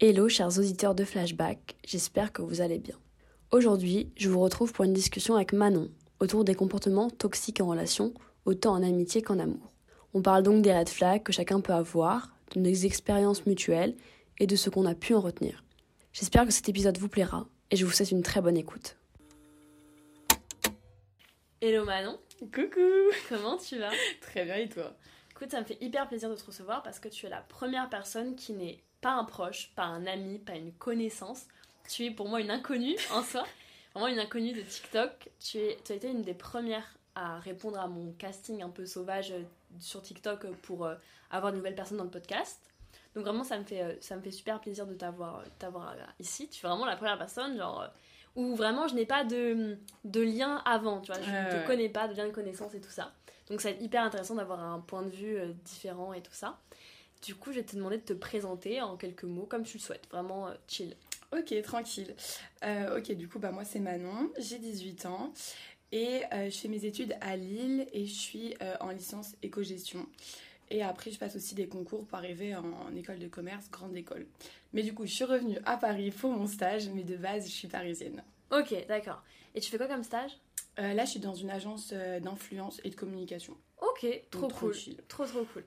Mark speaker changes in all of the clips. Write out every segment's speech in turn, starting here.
Speaker 1: Hello chers auditeurs de Flashback, j'espère que vous allez bien. Aujourd'hui, je vous retrouve pour une discussion avec Manon autour des comportements toxiques en relation, autant en amitié qu'en amour. On parle donc des red flags que chacun peut avoir, de nos expériences mutuelles et de ce qu'on a pu en retenir. J'espère que cet épisode vous plaira et je vous souhaite une très bonne écoute. Hello Manon,
Speaker 2: Coucou
Speaker 1: comment tu vas?
Speaker 2: Très bien et toi?
Speaker 1: Écoute, ça me fait hyper plaisir de te recevoir parce que tu es la première personne qui n'est pas un proche, pas un ami, pas une connaissance. Tu es pour moi une inconnue en soi, vraiment une inconnue de TikTok. Tu, es, tu as été une des premières à répondre à mon casting un peu sauvage euh, sur TikTok pour euh, avoir de nouvelles personnes dans le podcast. Donc vraiment, ça me fait, euh, ça me fait super plaisir de t'avoir ici. Tu es vraiment la première personne, genre, euh, où vraiment je n'ai pas de, de lien avant, tu vois. Je ne te
Speaker 2: ouais.
Speaker 1: connais pas, de lien de connaissance et tout ça. Donc ça va être hyper intéressant d'avoir un point de vue euh, différent et tout ça. Du coup, je vais te demander de te présenter en quelques mots, comme tu le souhaites. Vraiment euh, chill.
Speaker 2: Ok, tranquille. Euh, ok, du coup, bah, moi c'est Manon, j'ai 18 ans et euh, je fais mes études à Lille et je suis euh, en licence éco-gestion. Et après, je passe aussi des concours pour arriver en, en école de commerce, grande école. Mais du coup, je suis revenue à Paris pour mon stage, mais de base, je suis parisienne.
Speaker 1: Ok, d'accord. Et tu fais quoi comme stage?
Speaker 2: Là, je suis dans une agence d'influence et de communication.
Speaker 1: Ok, trop
Speaker 2: Donc,
Speaker 1: cool. Trop, trop cool.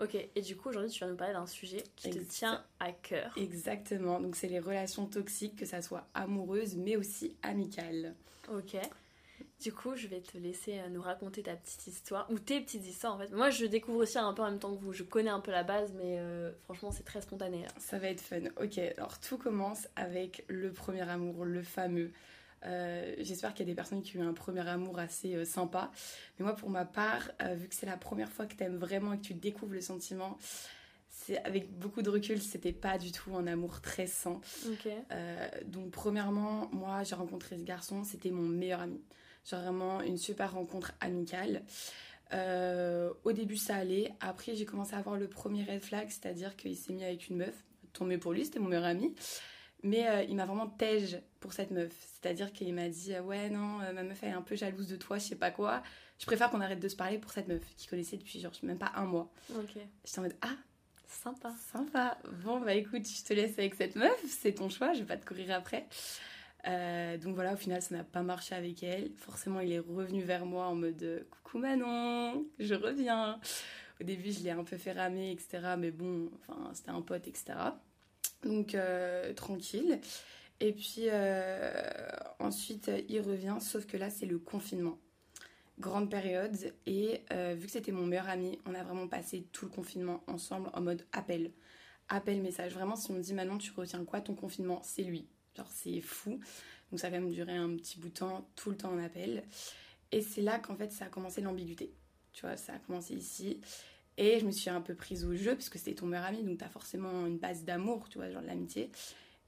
Speaker 1: Ok, et du coup, aujourd'hui, tu vas nous parler d'un sujet qui te tient à cœur.
Speaker 2: Exactement, donc c'est les relations toxiques, que ça soit amoureuse, mais aussi amicales.
Speaker 1: Ok. Du coup, je vais te laisser euh, nous raconter ta petite histoire, ou tes petites histoires en fait. Moi, je découvre aussi un peu en même temps que vous. Je connais un peu la base, mais euh, franchement, c'est très spontané. là.
Speaker 2: Ça va être fun. Ok, alors tout commence avec le premier amour, le fameux. Euh, J'espère qu'il y a des personnes qui ont eu un premier amour assez euh, sympa. Mais moi, pour ma part, euh, vu que c'est la première fois que tu aimes vraiment et que tu découvres le sentiment, c'est avec beaucoup de recul, c'était pas du tout un amour très sain. Donc, premièrement, moi, j'ai rencontré ce garçon, c'était mon meilleur ami. Genre vraiment une super rencontre amicale. Au début, ça allait. Après, j'ai commencé à avoir le premier red flag, c'est-à-dire qu'il s'est mis avec une meuf. Tant mieux pour lui, c'était mon meilleur ami. Mais euh, il m'a vraiment tège pour cette meuf. C'est-à-dire qu'il m'a dit euh, Ouais, non, euh, ma meuf, elle est un peu jalouse de toi, je sais pas quoi. Je préfère qu'on arrête de se parler pour cette meuf, qu'il connaissait depuis genre même pas un mois.
Speaker 1: Ok.
Speaker 2: J'étais en mode Ah,
Speaker 1: Sympa.
Speaker 2: Sympa. Bon, bah écoute, je te laisse avec cette meuf, c'est ton choix, je vais pas te courir après. Euh, donc voilà, au final, ça n'a pas marché avec elle. Forcément, il est revenu vers moi en mode Coucou Manon, je reviens. Au début, je l'ai un peu fait ramer, etc. Mais bon, enfin, c'était un pote, etc. Donc euh, tranquille. Et puis euh, ensuite, il revient, sauf que là, c'est le confinement. Grande période. Et euh, vu que c'était mon meilleur ami, on a vraiment passé tout le confinement ensemble en mode appel. Appel, message. Vraiment, si on me dit maintenant, tu retiens quoi ton confinement? C'est lui. Genre, c'est fou. Donc ça a quand même duré un petit bout de temps, tout le temps en appel. Et c'est là qu'en fait, ça a commencé l'ambiguïté. Tu vois, ça a commencé ici. Et je me suis un peu prise au jeu, parce que c'était ton meilleur ami, donc t'as forcément une base d'amour, tu vois, genre de l'amitié.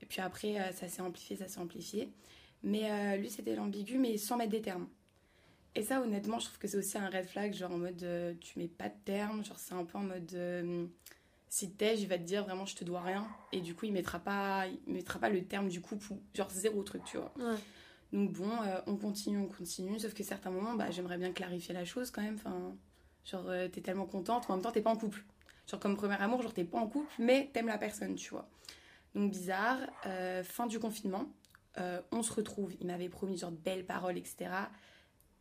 Speaker 2: Et puis après, euh, ça s'est amplifié, ça s'est amplifié. Mais euh, lui, c'était l'ambigu, mais sans mettre des termes. Et ça, honnêtement, je trouve que c'est aussi un red flag, genre en mode euh, tu mets pas de termes, genre c'est un peu en mode euh, si t'es, il va te dire vraiment je te dois rien, et du coup il mettra pas, il mettra pas le terme du couple ou genre zéro truc, tu vois.
Speaker 1: Ouais.
Speaker 2: Donc bon, on continue, on continue, sauf que certains moments, bah, j'aimerais bien clarifier la chose quand même, enfin, genre euh, t'es tellement contente, mais en même temps t'es pas en couple. Genre comme premier amour, genre t'es pas en couple, mais t'aimes la personne, tu vois. Donc bizarre, euh, fin du confinement, euh, on se retrouve, il m'avait promis genre de belles paroles, etc.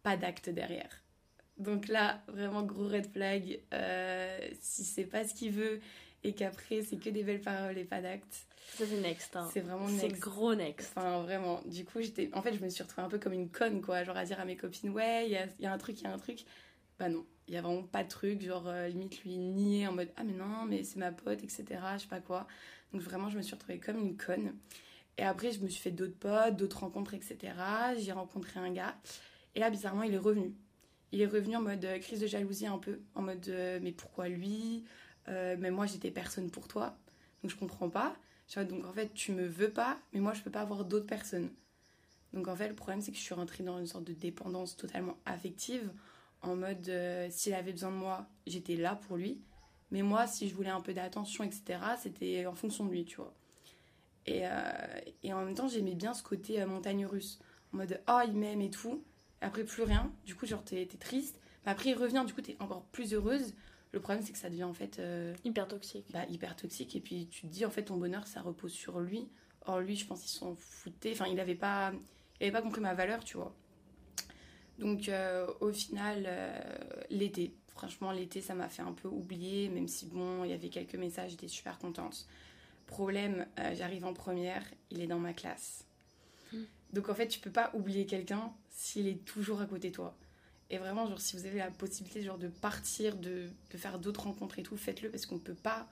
Speaker 2: Pas d'acte derrière. Donc là, vraiment gros red flag, euh, si c'est pas ce qu'il veut et qu'après c'est que des belles paroles et pas d'acte,
Speaker 1: Ça, c'est next. hein.
Speaker 2: c'est vraiment
Speaker 1: C'est
Speaker 2: next.
Speaker 1: gros next.
Speaker 2: Enfin, vraiment. Du coup, j'étais. En fait, je me suis retrouvée un peu comme une conne, quoi. Genre à dire à mes copines, ouais, il y a, il y a un truc, il y a un truc. Bah non, il y a vraiment pas de truc. Genre, euh, limite, lui nier en mode, ah, mais non, mais c'est ma pote, etc. Je sais pas quoi. Donc, vraiment, je me suis retrouvée comme une conne. Et après, je me suis fait d'autres potes, d'autres rencontres, etc. J'ai rencontré un gars. Et là, bizarrement, il est revenu. Il est revenu en mode euh, crise de jalousie un peu. En mode, euh, mais pourquoi lui? Mais moi, j'étais personne pour toi. Donc, je comprends pas. Donc en fait, tu me veux pas, mais moi, je peux pas avoir d'autres personnes. Donc en fait, le problème, c'est que je suis rentrée dans une sorte de dépendance totalement affective, en mode, euh, s'il avait besoin de moi, j'étais là pour lui. Mais moi, si je voulais un peu d'attention, etc., c'était en fonction de lui, tu vois. Et, euh, et en même temps, j'aimais bien ce côté euh, montagne russe, en mode, oh, il m'aime et tout. Après, plus rien. Du coup, genre, t'es triste. Mais après, il revient, du coup, t'es encore plus heureuse. Le problème, c'est que ça devient en fait
Speaker 1: Hyper toxique.
Speaker 2: bah, hyper toxique. Et puis tu te dis, en fait, ton bonheur, ça repose sur lui. Or, lui, je pense qu'il s'en foutait. Enfin, il n'avait pas, il avait pas compris ma valeur, tu vois. Donc, euh, au final, euh, l'été. Franchement, l'été, ça m'a fait un peu oublier, même si, bon, il y avait quelques messages, j'étais super contente. Problème, euh, j'arrive en première, il est dans ma classe.
Speaker 1: Hmm.
Speaker 2: Donc, en fait, tu peux pas oublier quelqu'un s'il est toujours à côté de toi. Et vraiment, genre, si vous avez la possibilité genre, de partir, de, de faire d'autres rencontres et tout, faites-le parce qu'on peut pas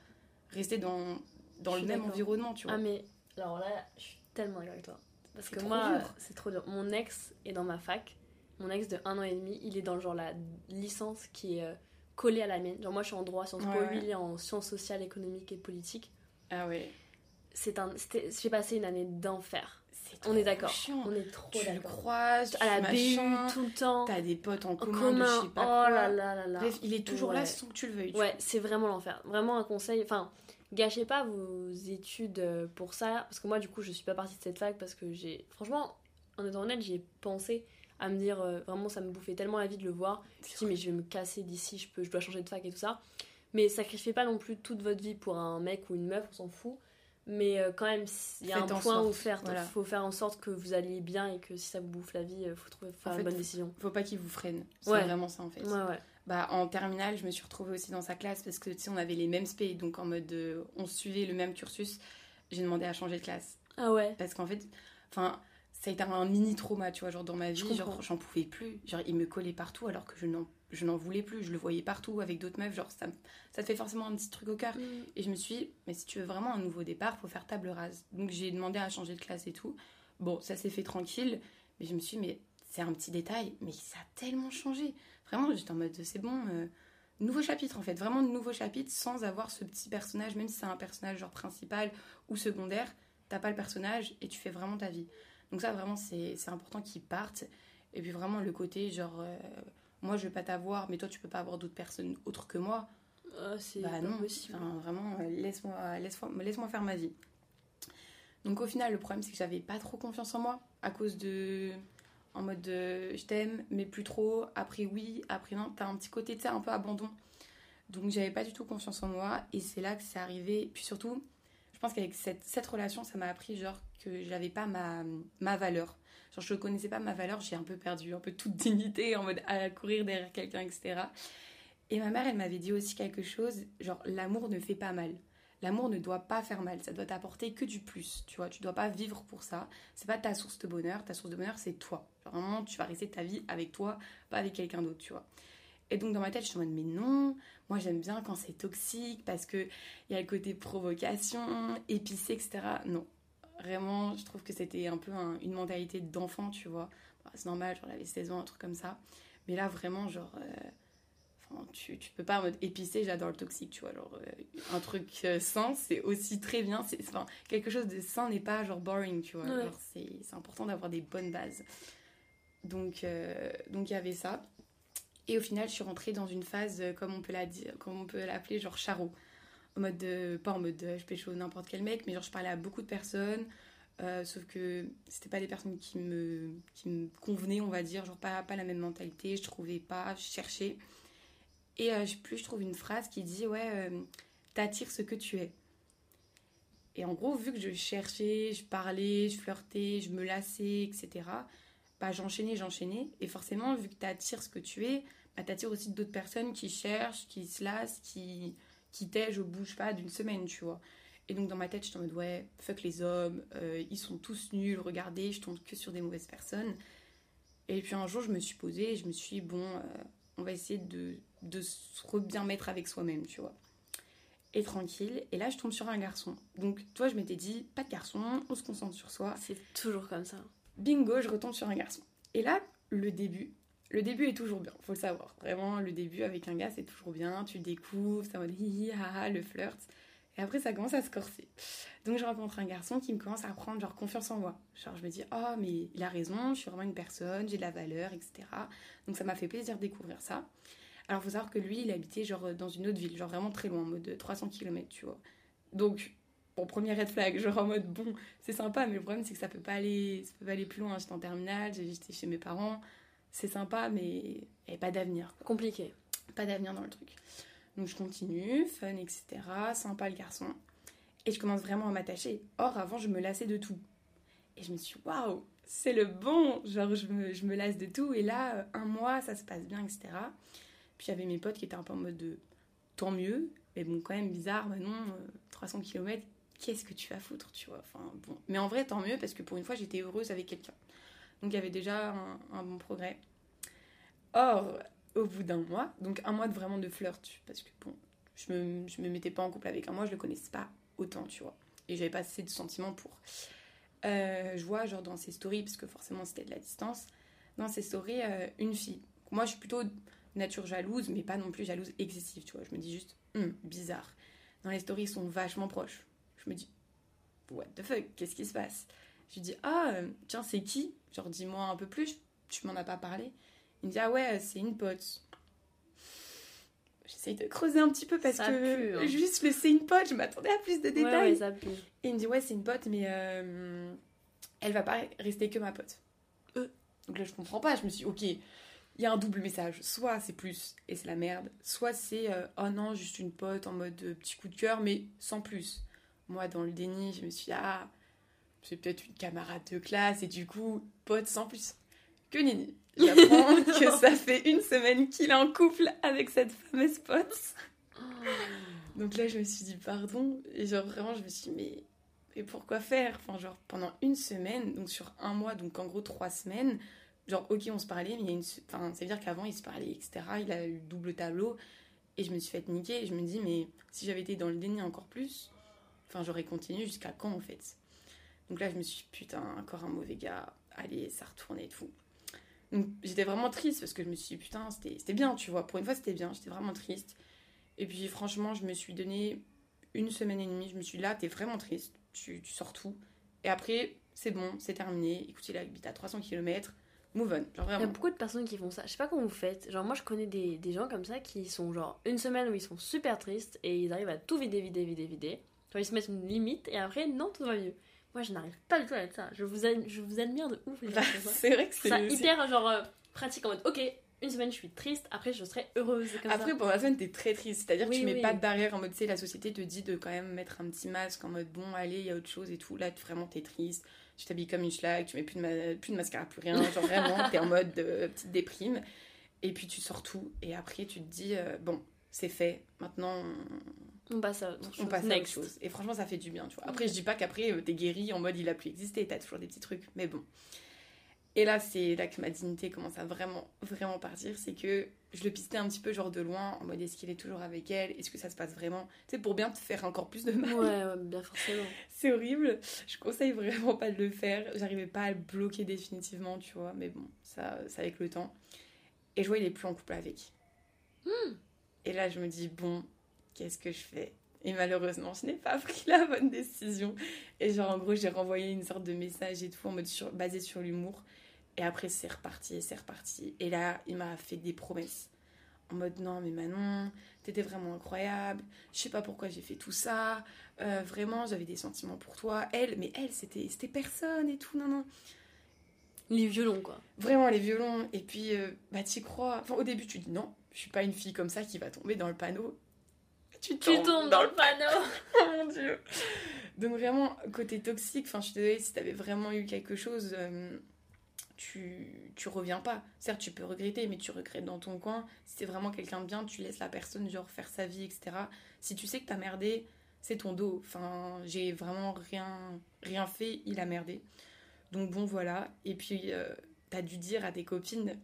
Speaker 2: rester dans, le même environnement, tu vois.
Speaker 1: Ah, mais alors là, je suis tellement d'accord avec toi. Parce que moi, c'est trop dur. Mon ex est dans ma fac. Mon ex de un an et demi, il est dans genre la licence qui est euh, collée à la mienne. Genre, moi, je suis en droit, Sciences Po,
Speaker 2: Ouais,
Speaker 1: lui, il est en sciences sociales, économiques et politiques.
Speaker 2: Ah ouais.
Speaker 1: C'est un, j'ai passé une année d'enfer. On est d'accord. On est trop
Speaker 2: Tu le croises,
Speaker 1: À la
Speaker 2: tu
Speaker 1: BU,
Speaker 2: machin,
Speaker 1: tout le temps.
Speaker 2: T'as des potes en
Speaker 1: En
Speaker 2: commun, de je sais
Speaker 1: Oh
Speaker 2: pas quoi.
Speaker 1: là là là là.
Speaker 2: Bref, il est toujours là sans que tu le veuilles.
Speaker 1: Ouais, c'est vraiment l'enfer. Vraiment un conseil. Enfin, gâchez pas vos études euh, pour ça. Parce que moi, du coup, je suis pas partie de cette fac parce que j'ai. Franchement, en étant honnête, j'y ai pensé à me dire euh, vraiment, ça me bouffait tellement la vie de le voir. Je me suis dit, mais je vais me casser d'ici, je, peux, je dois changer de fac et tout ça. Mais sacrifiez pas non plus toute votre vie pour un mec ou une meuf, on s'en fout. Mais euh, quand même, il y a
Speaker 2: Faites
Speaker 1: un point où
Speaker 2: sorte,
Speaker 1: faire.
Speaker 2: voilà.
Speaker 1: faut faire en sorte que vous alliez bien et que si ça vous bouffe la vie, euh, faut trouver faire
Speaker 2: En
Speaker 1: une
Speaker 2: fait,
Speaker 1: bonne décision.
Speaker 2: Faut pas qu'il vous freine. C'est
Speaker 1: Ouais.
Speaker 2: vraiment ça en fait.
Speaker 1: Ouais, ouais.
Speaker 2: Bah, en terminale, je me suis retrouvée aussi dans sa classe parce que tu sais, on avait les mêmes spé, donc en mode on suivait le même cursus. J'ai demandé à changer de classe
Speaker 1: Ah ouais.
Speaker 2: parce qu'en fait, enfin, ça a été un mini trauma, tu vois, genre dans ma
Speaker 1: Je
Speaker 2: vie, genre
Speaker 1: comprends.
Speaker 2: j'en pouvais plus. Genre, il me collait partout alors que je n'en je n'en voulais plus. Je le voyais partout avec d'autres meufs, genre ça, ça te fait forcément un petit truc au cœur. Et je me suis dit, mais si tu veux vraiment un nouveau départ, faut faire table rase. Donc j'ai demandé à changer de classe et tout. Bon, ça s'est fait tranquille, mais je me suis dit, mais c'est un petit détail, mais ça a tellement changé. Vraiment, j'étais en mode, c'est bon, euh, nouveau chapitre en fait, vraiment nouveau chapitre sans avoir ce petit personnage, même si c'est un personnage genre principal ou secondaire, t'as pas le personnage et tu fais vraiment ta vie. Donc ça, vraiment, c'est important qu'ils partent. Et puis vraiment le côté, genre, euh, moi je vais pas t'avoir, mais toi tu peux pas avoir d'autres personnes autres que moi.
Speaker 1: Ah, c'est
Speaker 2: Bah non,
Speaker 1: possible.
Speaker 2: Enfin, vraiment, euh, laisse-moi laisse laisse faire ma vie. Donc au final, le problème, c'est que j'avais pas trop confiance en moi à cause de... En mode de, je t'aime, mais plus trop. Après oui, après non. T'as un petit côté, tu un peu abandon. Donc j'avais pas du tout confiance en moi. Et c'est là que c'est arrivé. Puis surtout, pense qu'avec cette, relation, ça m'a appris genre que j'avais pas ma, ma valeur. Genre je connaissais pas ma valeur, j'ai un peu perdu un peu toute dignité en mode à courir derrière quelqu'un, etc. Et ma mère, elle m'avait dit aussi quelque chose, genre l'amour ne fait pas mal. L'amour ne doit pas faire mal, ça doit t'apporter que du plus, tu vois. Tu dois pas vivre pour ça. C'est pas ta source de bonheur, ta source de bonheur, c'est toi. Genre tu vas rester ta vie avec toi, pas avec quelqu'un d'autre, tu vois. Et donc dans ma tête, je suis en mode, mais non, moi j'aime bien quand c'est toxique parce que il y a le côté provocation, épicé, etc. Non, vraiment, je trouve que c'était un peu un- une mentalité d'enfant, tu vois. Bah, c'est normal, genre j'avais 16 ans, un truc comme ça. Mais là, vraiment, genre, euh, tu, tu peux pas en mode épicé, j'adore le toxique, tu vois. Genre, euh, un truc euh, sain, c'est aussi très bien. C'est, enfin, quelque chose de sain n'est pas genre boring, tu vois.
Speaker 1: Ouais.
Speaker 2: Genre, c'est, c'est important d'avoir des bonnes bases. Donc, euh, donc il y avait ça. Et au final, je suis rentrée dans une phase, euh, comme on peut la dire, comme on peut l'appeler, genre charo. En mode, de- pas en mode euh, je pécho n'importe quel mec, mais genre je parlais à beaucoup de personnes. euh, sauf que c'était pas des personnes qui me, qui me convenaient, on va dire, genre pas, pas la même mentalité, je trouvais pas, je cherchais. Et euh, plus je trouve une phrase qui dit Ouais, euh, t'attires ce que tu es. Et en gros, vu que je cherchais, je parlais, je flirtais, je me lassais, etc., j'enchaînais, j'enchaînais. Et forcément, vu que t'attires ce que tu es, bah, t'attires aussi d'autres personnes qui cherchent, qui se lassent, qui, qui bout, je sais pas, d'une semaine, tu vois. Et donc dans ma tête, je suis en mode ouais, fuck les hommes, euh, ils sont tous nuls, regardez, je tombe que sur des mauvaises personnes. Et puis un jour, je me suis posée et je me suis dit, bon, euh, on va essayer de, de se re- bien mettre avec soi-même, tu vois. Et tranquille. Et là, je tombe sur un garçon. Donc, toi, je m'étais dit, pas de garçon, on se concentre sur soi.
Speaker 1: C'est toujours comme ça.
Speaker 2: Bingo, je retombe sur un garçon. Et là, le début. Le début est toujours bien, faut le savoir. Vraiment, le début avec un gars, c'est toujours bien. Tu découvres, en mode hi hi ha ha, le flirt. Et après, ça commence à se corser. Donc, je rencontre un garçon qui me commence à prendre genre confiance en moi. Genre, je me dis, oh, mais il a raison, je suis vraiment une personne, j'ai de la valeur, etc. Donc, ça m'a fait plaisir de découvrir ça. Alors, faut savoir que lui, il habitait genre dans une autre ville, genre vraiment très loin, en mode 300 km, tu vois. Donc, bon, premier red flag, genre en mode, bon, c'est sympa, mais le problème, c'est que ça peut pas aller, ça peut pas aller plus loin. J'étais en terminale, j'étais chez mes parents. C'est sympa, mais avait pas d'avenir.
Speaker 1: Compliqué.
Speaker 2: Pas d'avenir dans le truc. Donc je continue, fun, etc. Sympa le garçon. Et je commence vraiment à m'attacher. Or, avant, je me lassais de tout. Et je me suis waouh, c'est le bon. Genre, je me, je me lasse de tout. Et là, euh, un mois, ça se passe bien, etc. Puis avait mes potes qui étaient un peu en mode de tant mieux. Mais bon, quand même bizarre, bah non, 300 km, qu'est-ce que tu vas foutre, tu vois. Enfin, bon. Mais en vrai, tant mieux, parce que pour une fois, j'étais heureuse avec quelqu'un. Donc il y avait déjà un, bon progrès. Or, au bout d'un mois, donc un mois de vraiment de flirt, parce que bon, je me, je me mettais pas en couple avec un mois, je le connaissais pas autant, tu vois. Et j'avais pas assez de sentiments pour. Euh, je vois, genre, dans ses stories, parce que forcément c'était de la distance, dans ses stories, euh, une fille. Moi, je suis plutôt nature jalouse, mais pas non plus jalouse excessive, tu vois. Je me dis juste, hum, bizarre. Dans les stories, ils sont vachement proches. Je me dis, what the fuck, qu'est-ce qui se passe? Je lui dis, ah, euh, tiens, c'est qui? Genre, dis-moi un peu plus, tu m'en as pas parlé? Il me dit, ah ouais, c'est une pote. J'essaye de creuser un petit peu parce
Speaker 1: Ça
Speaker 2: que
Speaker 1: pue, hein.
Speaker 2: juste le c'est une pote, je m'attendais à plus de détails.
Speaker 1: ouais, ça pue.
Speaker 2: Et il me dit ouais c'est une pote mais euh, elle va pas rester que ma pote. Euh. Donc là je comprends pas, je me suis dit, ok, il y a un double message. Soit c'est plus et c'est la merde, soit c'est euh, oh non juste une pote en mode euh, petit coup de cœur mais sans plus. Moi dans le déni je me suis dit, ah c'est peut-être une camarade de classe et du coup pote sans plus. Que nini. J'apprends que ça fait une semaine qu'il est en couple avec cette fameuse pote. Donc là, je me suis dit pardon. Et genre, vraiment, je me suis dit, mais, mais pourquoi faire? Enfin, genre, pendant une semaine, donc sur un mois, donc en gros trois semaines, genre, ok, on se parlait, mais il y a une. Enfin, ça veut dire qu'avant, il se parlait, etc. Il a eu double tableau. Et je me suis fait niquer. Et je me dis, mais si j'avais été dans le déni encore plus, enfin, j'aurais continué jusqu'à quand, en fait? Donc là, je me suis dit, putain, encore un mauvais gars. Allez, ça retourne et tout. Donc j'étais vraiment triste parce que je me suis dit, putain, c'était c'était bien, tu vois. Pour une fois, c'était bien. J'étais vraiment triste. Et puis franchement, je me suis donné une semaine et demie. Je me suis dit, là, t'es vraiment triste. Tu, tu sors tout. Et après, c'est bon, c'est terminé. Écoute, il habite à 300 km. Move on. Genre
Speaker 1: Il y a beaucoup de personnes qui font ça. Je sais pas comment vous faites. Genre, moi, je connais des, des gens comme ça qui sont genre une semaine où ils sont super tristes et ils arrivent à tout vider, vider, vider, vider. Genre, ils se mettent une limite et après, non, tout va mieux. Moi, je n'arrive pas du tout à être ça. Je vous, ad- je vous admire de ouf.
Speaker 2: Bah, c'est vrai que c'est.
Speaker 1: ça hyper genre euh, pratique en mode ok une semaine je suis triste après je serai heureuse comme
Speaker 2: Après,
Speaker 1: ça
Speaker 2: pendant la semaine, t'es très triste. C'est-à-dire que
Speaker 1: Oui,
Speaker 2: tu mets
Speaker 1: oui.
Speaker 2: pas de barrière en mode, tu sais, la société te dit de quand même mettre un petit masque en mode, bon, allez, il y a autre chose et tout. Là, tu- vraiment, t'es triste. Tu t'habilles comme une schlag, tu mets plus de, ma- plus de mascara, plus rien. Genre vraiment, t'es en mode euh, petite déprime. Et puis tu sors tout. Et après, tu te dis, euh, bon, c'est fait. Maintenant,
Speaker 1: on passe à autre
Speaker 2: on
Speaker 1: chose.
Speaker 2: passe à
Speaker 1: Next.
Speaker 2: autre chose. Et franchement, ça fait du bien, tu vois. Après, je dis pas qu'après, euh, t'es guéri en mode, il a plus existé. T'as toujours des petits trucs. Mais bon. Et là, c'est là que ma dignité commence à vraiment, vraiment partir. C'est que je le pistais un petit peu, genre de loin, en mode, est-ce qu'il est toujours avec elle? Est-ce que ça se passe vraiment? Tu sais, pour bien te faire encore plus de mal.
Speaker 1: ouais, ouais bien forcément
Speaker 2: C'est horrible. Je conseille vraiment pas de le faire. J'arrivais pas à le bloquer définitivement, tu vois. Mais bon, ça, c'est avec le temps. Et je vois, il est plus en couple avec. Et là, je me dis, bon, qu'est-ce que je fais? Et malheureusement, je n'ai pas pris la bonne décision. Et genre, en gros, j'ai renvoyé une sorte de message et tout, en mode sur- basé sur l'humour. Et après, c'est reparti, c'est reparti. Et là, il m'a fait des promesses. En mode, non, mais Manon, t'étais vraiment incroyable. Je sais pas pourquoi j'ai fait tout ça. Euh, vraiment, j'avais des sentiments pour toi. Elle, mais elle, c'était c'était personne et tout. Non, non.
Speaker 1: les violons quoi
Speaker 2: Vraiment, les violons. Et puis, euh, bah, t'y crois. Enfin, au début, tu dis non, je suis pas une fille comme ça qui va tomber dans le panneau. Tu
Speaker 1: tu tombes dans le panneau
Speaker 2: Oh mon dieu. Donc vraiment, côté toxique, enfin je suis désolée, si t'avais vraiment eu quelque chose, euh, tu, tu reviens pas. Certes, tu peux regretter, mais tu regrettes dans ton coin. Si t'es vraiment quelqu'un de bien, tu laisses la personne genre faire sa vie, etc. Si tu sais que t'as merdé, c'est ton dos. Enfin, j'ai vraiment rien, rien fait, il a merdé. Donc bon, voilà. Et puis, euh, t'as dû dire à tes copines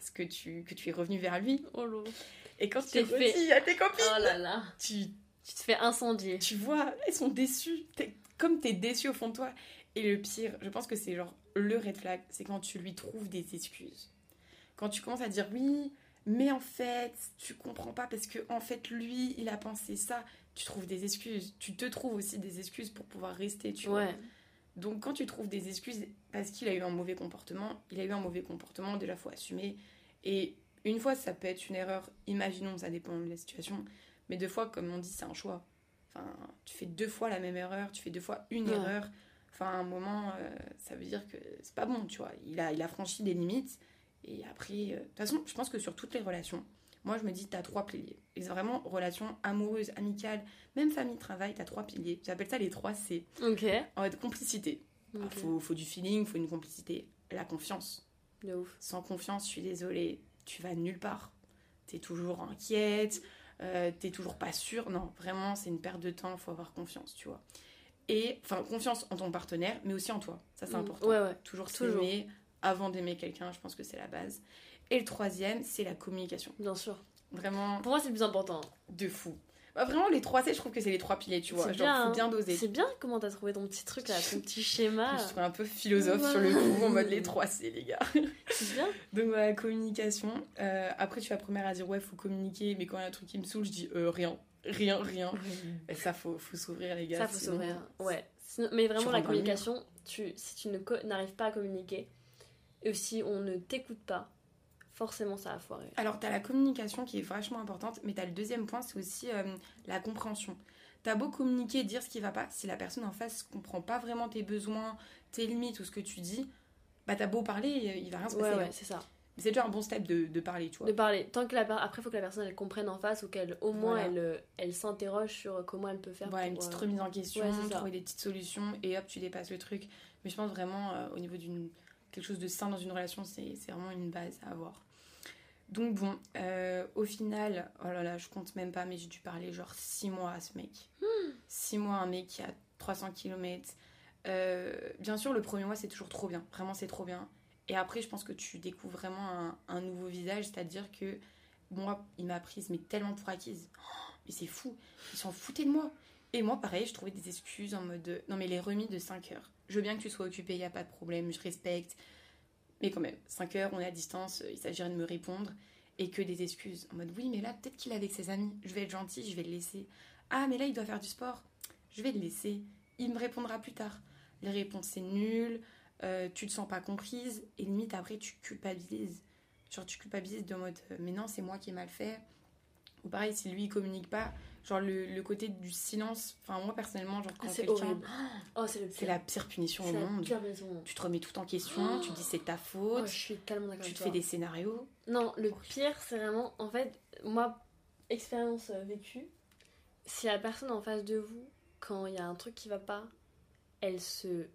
Speaker 2: ce que tu, que tu es revenu vers lui.
Speaker 1: oh
Speaker 2: Et quand
Speaker 1: Tu
Speaker 2: es
Speaker 1: t'es fait-
Speaker 2: à tes copines,
Speaker 1: oh là là
Speaker 2: tu,
Speaker 1: tu te fais incendier
Speaker 2: tu vois, elles sont déçues. T'es- comme t'es déçu au fond de toi. Et le pire, je pense que c'est genre le red flag, c'est quand tu lui trouves des excuses. Quand tu commences à dire oui, mais en fait, tu comprends pas parce que en fait, lui, il a pensé ça. Tu trouves des excuses. Tu te trouves aussi des excuses pour pouvoir rester, tu vois. Donc quand tu trouves des excuses parce qu'il a eu un mauvais comportement, il a eu un mauvais comportement, déjà faut assumer. Et une fois ça peut être une erreur, imaginons ça dépend de la situation, mais deux fois comme on dit c'est un choix. Enfin, tu fais deux fois la même erreur, tu fais deux fois une
Speaker 1: Ouais.
Speaker 2: erreur. Enfin, à un moment, euh, ça veut dire que c'est pas bon, tu vois. Il a, il a franchi des limites. Et après, euh, de toute façon, je pense que sur toutes les relations, Moi, je me dis, t'as trois piliers. Et vraiment relation amoureuse, amicale, même famille, travail, t'as trois piliers. J'appelle ça les trois C.
Speaker 1: Ok.
Speaker 2: En mode complicité. Il
Speaker 1: Ok.
Speaker 2: faut, faut du feeling, faut une complicité. La confiance.
Speaker 1: De ouf.
Speaker 2: Sans confiance, je suis désolée, tu vas nulle part. T'es toujours inquiète, euh, t'es toujours pas sûre. Non, vraiment, c'est une perte de temps, faut avoir confiance, tu vois. Et, enfin, confiance en ton partenaire, mais aussi en toi. Ça, c'est
Speaker 1: Mm.
Speaker 2: important.
Speaker 1: Ouais,
Speaker 2: Toujours. s'aimer avant d'aimer quelqu'un, je pense que c'est la base. Et le troisième, c'est la communication.
Speaker 1: Bien sûr.
Speaker 2: Vraiment
Speaker 1: Pour moi, c'est le plus important.
Speaker 2: de fou. Bah, vraiment, les trois C, je trouve que c'est les trois piliers, tu vois. Genre,
Speaker 1: bien,
Speaker 2: faut bien doser.
Speaker 1: C'est bien comment t'as trouvé ton petit truc là, ton petit schéma.
Speaker 2: Je suis un peu philosophe sur le coup, en mode les trois C, les gars.
Speaker 1: C'est bien.
Speaker 2: Donc voilà, communication. Euh, après, tu es la première à dire ouais, faut communiquer, mais quand il y a un truc qui me saoule, je dis euh, rien, rien, rien. Et ça, faut, faut s'ouvrir, les gars.
Speaker 1: Ça, faut s'ouvrir. Ouais. Sinon- mais vraiment, la communication, tu, si tu n'arrives pas à communiquer, et si on ne t'écoute pas, forcément, ça va foirer.
Speaker 2: Alors, tu as la communication qui est vachement importante, mais tu as le deuxième point, c'est aussi euh, la compréhension. T'as beau communiquer, dire ce qui va pas, si la personne en face comprend pas vraiment tes besoins, tes limites ou ce que tu dis, bah t'as beau parler, il va rien se passer.
Speaker 1: Ouais,
Speaker 2: hein.
Speaker 1: ouais, c'est ça.
Speaker 2: C'est déjà un bon step de, de parler, tu vois.
Speaker 1: De parler. Tant que la Après, il faut que la personne elle comprenne en face ou qu'elle, au moins,
Speaker 2: Voilà.
Speaker 1: elle, euh, elle s'interroge sur comment elle peut faire.
Speaker 2: Voilà, une
Speaker 1: pour,
Speaker 2: petite
Speaker 1: euh,
Speaker 2: remise en question,
Speaker 1: ouais,
Speaker 2: trouver des petites solutions et hop, tu dépasses le truc. Mais je pense vraiment, euh, au niveau d'une quelque chose de sain dans une relation, c'est vraiment une base à avoir. Donc bon, euh, au final, oh là là, je compte même pas, mais j'ai dû parler genre 6 mois à ce mec.
Speaker 1: Hmm.
Speaker 2: 6 mois à un mec qui a 300 km. bien sûr, le premier mois, c'est toujours trop bien. Vraiment, c'est trop bien. Et après, je pense que tu découvres vraiment un, un nouveau visage, c'est-à-dire que moi, il m'a prise, mais tellement pour acquise. Oh, mais c'est fou, ils s'en foutaient de moi. Et moi, pareil, je trouvais des excuses en mode euh, non, mais les remis de 5 heures. Je veux bien que tu sois occupé, il n'y a pas de problème, je respecte. Mais quand même, 5 heures, on est à distance, euh, il s'agirait de me répondre. Et que des excuses. En mode oui, mais là, peut-être qu'il est avec ses amis. Je vais être gentil, je vais le laisser. Ah, mais là, il doit faire du sport. Je vais le laisser. Il me répondra plus tard. Les réponses, c'est nul. euh, tu te sens pas comprise. Et limite, après, tu culpabilises. Genre, tu culpabilises de mode euh, mais non, c'est moi qui ai mal fait. Ou pareil, si lui, il communique pas. Genre, le, le côté du silence. Enfin, moi, personnellement, genre,
Speaker 1: Ah,
Speaker 2: quand
Speaker 1: c'est
Speaker 2: quelqu'un.
Speaker 1: horrible. Oh, c'est.
Speaker 2: C'est la pire punition au
Speaker 1: C'est la
Speaker 2: monde.
Speaker 1: pire.
Speaker 2: Tu te remets tout en question, tu te dis c'est ta
Speaker 1: Oh,
Speaker 2: faute,
Speaker 1: je suis tellement d'accord
Speaker 2: tu te
Speaker 1: toi.
Speaker 2: fais des scénarios.
Speaker 1: Non, le pire, c'est vraiment, en fait, moi, expérience euh, vécue, si la personne en face de vous, quand il y a un truc qui va pas, elle se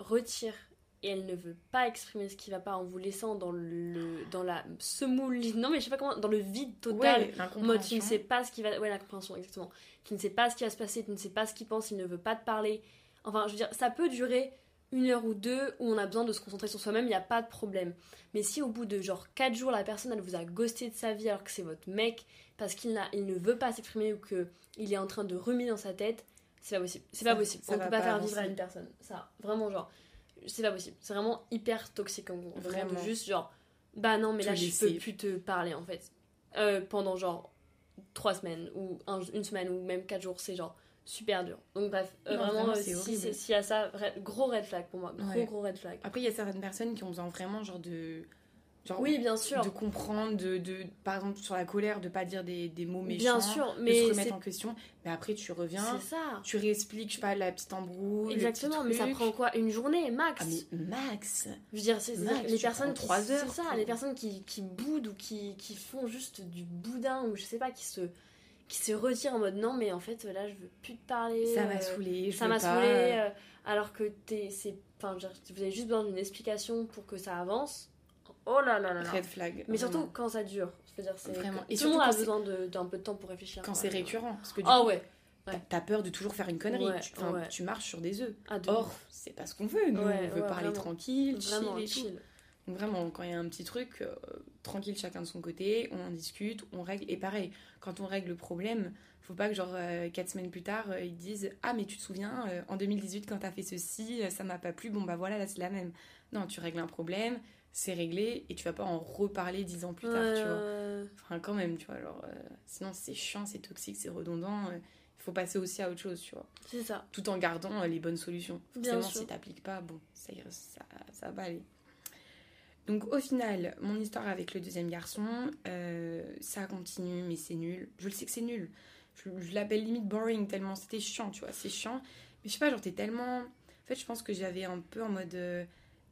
Speaker 1: retire et elle ne veut pas exprimer ce qui va pas en vous laissant dans le dans la semoule, non mais je sais pas comment, dans le vide total.
Speaker 2: Ouais,
Speaker 1: mode, tu ne sais pas ce qui va. Ouais, la compréhension, exactement. Qui ne sait pas ce qui va se passer, tu ne sais pas ce qu'il pense, il ne veut pas te parler. Enfin, je veux dire, ça peut durer une heure ou deux où on a besoin de se concentrer sur soi-même, il n'y a pas de problème. Mais si au bout de genre 4 jours, la personne, elle vous a ghosté de sa vie alors que c'est votre mec, parce qu'il il ne veut pas s'exprimer ou qu'il est en train de ruminer dans sa tête, c'est pas possible. C'est pas possible. on peut pas,
Speaker 2: pas
Speaker 1: faire vivre à une personne. Ça, vraiment, genre, c'est pas possible. C'est vraiment hyper toxique comme vraiment. de
Speaker 2: Vraiment.
Speaker 1: Juste genre, bah non, mais là, je peux plus te parler en fait. Euh, pendant genre 3 semaines ou un- une semaine ou même 4 jours, c'est genre super dur. Donc bref, euh,
Speaker 2: Non,
Speaker 1: vraiment,
Speaker 2: vraiment, c'est
Speaker 1: si s'il y a ça, gros red flag pour moi. Gros
Speaker 2: Ouais.
Speaker 1: gros red flag.
Speaker 2: Après, il y a certaines personnes qui ont besoin vraiment genre de. Genre,
Speaker 1: Oui, bien sûr.
Speaker 2: de comprendre, de, de, par exemple sur la colère, de pas dire des, des mots méchants,
Speaker 1: Bien sûr,
Speaker 2: de se
Speaker 1: mais
Speaker 2: remettre en question. Mais après, tu reviens,
Speaker 1: ça.
Speaker 2: tu réexpliques, je sais pas, la petite embrouille. le
Speaker 1: Exactement, mais ça prend quoi? Une journée max
Speaker 2: Ah, mais max
Speaker 1: Je veux dire, c'est les personnes
Speaker 2: prends
Speaker 1: qui
Speaker 2: trois heures
Speaker 1: C'est ça, les personnes qui, qui boudent ou qui, qui font juste du boudin ou je sais pas, qui se, qui se retirent en mode non, mais en fait là je veux plus te parler.
Speaker 2: Ça m'a
Speaker 1: euh,
Speaker 2: saoulé,
Speaker 1: ça m'a saoulé, euh, alors que t'es, c'est, enfin, vous avez juste besoin d'une explication pour que ça avance. Oh là là là.
Speaker 2: Red flag.
Speaker 1: Mais
Speaker 2: vraiment.
Speaker 1: surtout quand ça dure. Je veux dire, c'est
Speaker 2: Vraiment.
Speaker 1: Et tout le
Speaker 2: surtout
Speaker 1: monde a besoin d'un peu de temps pour réfléchir.
Speaker 2: Quand c'est récurrent. Parce que du
Speaker 1: Ah
Speaker 2: coup,
Speaker 1: ouais.
Speaker 2: t'as- t'as peur de toujours faire une connerie.
Speaker 1: Ouais,
Speaker 2: tu,
Speaker 1: ouais.
Speaker 2: marches sur des œufs.
Speaker 1: Ah, de
Speaker 2: Or, c'est pas ce qu'on veut. Nous,
Speaker 1: Ouais,
Speaker 2: on veut
Speaker 1: ouais,
Speaker 2: parler
Speaker 1: vraiment.
Speaker 2: tranquille, chill
Speaker 1: Vraiment
Speaker 2: et tout.
Speaker 1: chill.
Speaker 2: Donc vraiment, quand il y a un petit truc, euh, tranquille chacun de son côté, on en discute, on règle. Et pareil, quand on règle le problème, faut pas que genre 4 semaines plus tard, euh, ils disent Ah mais tu te souviens, euh, en 2018 quand t'as fait ceci, euh, ça m'a pas plu, bon bah voilà, là c'est la même. Non, tu règles un problème, c'est réglé, et tu vas pas en reparler 10 ans plus tard, tu vois.
Speaker 1: Euh,
Speaker 2: Enfin quand même, tu vois, alors euh, sinon c'est chiant, c'est toxique, c'est redondant, euh, il faut passer aussi à autre chose, tu vois.
Speaker 1: C'est ça.
Speaker 2: Tout en gardant euh, les bonnes solutions.
Speaker 1: Bien
Speaker 2: Forcément,
Speaker 1: sûr.
Speaker 2: si t'appliques pas, bon, ça, ça, ça va pas aller. Donc au final, mon histoire avec le deuxième garçon, ça continue, mais c'est nul. Je le sais que c'est nul. Je, je l'appelle limite boring tellement c'était chiant, tu vois, c'est chiant. Mais je sais pas, genre t'es tellement... En fait, je pense que j'avais un peu en mode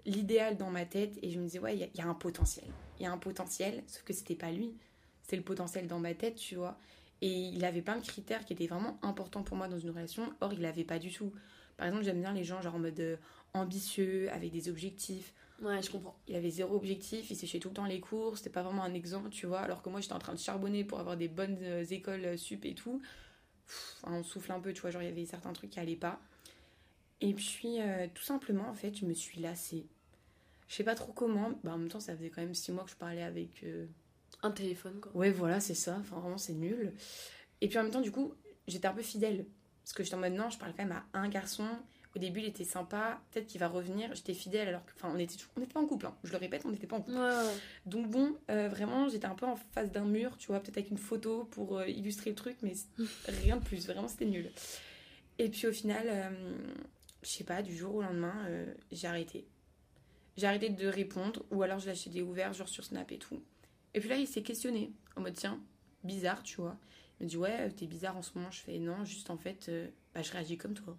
Speaker 2: l'idéal dans ma tête et je me disais, ouais, il y, a- il y a un potentiel. Il y a un potentiel, sauf que c'était pas lui. c'est le potentiel dans ma tête, tu vois. Et il avait plein de critères qui étaient vraiment importants pour moi dans une relation. Or, il l'avait pas du tout. Par exemple, j'aime bien les gens genre en mode euh, ambitieux, avec des objectifs.
Speaker 1: Ouais, je comprends.
Speaker 2: Il avait zéro objectif, il séchait tout le temps les cours, c'était pas vraiment un exemple, tu vois. Alors que moi, j'étais en train de charbonner pour avoir des bonnes euh, écoles euh, sup et tout. Pff, on souffle un peu, tu vois, genre il y avait certains trucs qui allaient pas. Et puis, euh, tout simplement, en fait, je me suis lassée. Je sais pas trop comment. Bah, en même temps, ça faisait quand même six mois que je parlais avec. euh,
Speaker 1: Un téléphone, quoi.
Speaker 2: Ouais, voilà, c'est ça. Enfin, vraiment, c'est nul. Et puis en même temps, du coup, j'étais un peu fidèle. Parce que j'étais en mode non, je parle quand même à un garçon. Au début, il était sympa. Peut-être qu'il va revenir. J'étais fidèle alors que. Enfin, on n'était pas en couple. hein. Je le répète, on n'était pas en couple.
Speaker 1: Ouais, ouais.
Speaker 2: Donc bon, euh, vraiment, j'étais un peu en face d'un mur, tu vois, peut-être avec une photo pour euh, illustrer le truc, mais rien de plus. Vraiment, c'était nul. Et puis au final, euh, je sais pas, du jour au lendemain, j'ai arrêté. J'ai arrêté de répondre, ou alors je lâchais des ouverts, genre sur Snap et tout. Et puis là, il s'est questionné, en mode tiens, bizarre, tu vois. Il me dit ouais, t'es bizarre en ce moment. Je fais non, juste en fait, euh, bah, je réagis comme toi.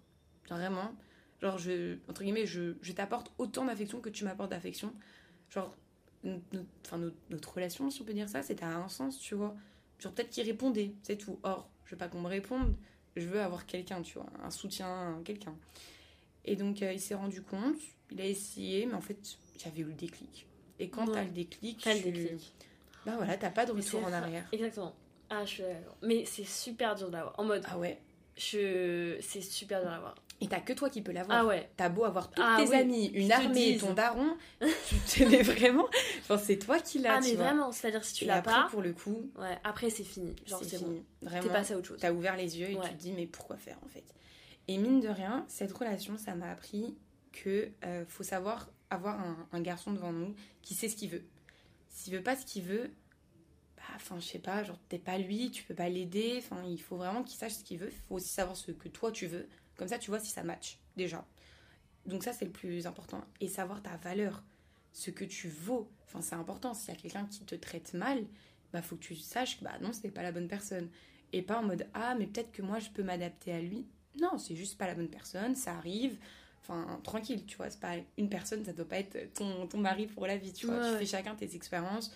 Speaker 2: Genre, vraiment, genre, je, entre guillemets, je, t'apporte autant d'affection que tu m'apportes d'affection. Genre, enfin, notre relation, si on peut dire ça, c'était à un sens, tu vois. Genre, peut-être qu'il répondait, c'est tout. Or, je veux pas qu'on me réponde, je veux avoir quelqu'un, tu vois, un soutien, quelqu'un. Et donc, euh, il s'est rendu compte, il a essayé, mais en fait, j'avais eu le déclic. Et quand
Speaker 1: Ouais.
Speaker 2: t'as le déclic,
Speaker 1: T'as le
Speaker 2: tu-
Speaker 1: déclic.
Speaker 2: bah voilà, t'as pas de retour en arrière.
Speaker 1: Exactement. Ah, je suis. Mais c'est super dur de l'avoir. En mode,
Speaker 2: Ah ouais.
Speaker 1: je... c'est super dur de l'avoir.
Speaker 2: Et t'as que toi qui peux l'avoir.
Speaker 1: Ah ouais.
Speaker 2: T'as beau avoir toutes
Speaker 1: Ah
Speaker 2: tes
Speaker 1: oui,
Speaker 2: amies, une armée,
Speaker 1: dise.
Speaker 2: ton daron, tu t'aimais vraiment. Enfin, c'est toi qui l'as,
Speaker 1: Ah, mais vraiment, c'est-à-dire si tu
Speaker 2: Et
Speaker 1: l'as pas,
Speaker 2: pour le coup,
Speaker 1: ouais, après c'est fini. Genre,
Speaker 2: c'est
Speaker 1: c'est bon.
Speaker 2: fini.
Speaker 1: T'es
Speaker 2: Vraiment,
Speaker 1: passé à autre chose.
Speaker 2: t'as ouvert les yeux et
Speaker 1: Ouais.
Speaker 2: tu te dis, mais pourquoi faire en fait? Et mine de rien, cette relation, ça m'a appris que euh, faut savoir avoir un, garçon devant nous qui sait ce qu'il veut. S'il veut pas ce qu'il veut, bah, enfin, je sais pas, genre, t'es pas lui, tu peux pas l'aider. Enfin, il faut vraiment qu'il sache ce qu'il veut. Il faut aussi savoir ce que toi tu veux. Comme ça, tu vois si ça match, déjà. Donc, ça, c'est le plus important. Et savoir ta valeur, ce que tu vaux. Enfin, c'est important. S'il y a quelqu'un qui te traite mal, bah, faut que tu saches que, bah, non, c'était pas la bonne personne. Et pas en mode, ah, mais peut-être que moi, je peux m'adapter à lui. Non, c'est juste pas la bonne personne, ça arrive. Enfin, tranquille, tu vois, c'est pas une personne, ça doit pas être ton, ton mari pour la vie, tu vois.
Speaker 1: Ouais,
Speaker 2: tu fais chacun tes expériences.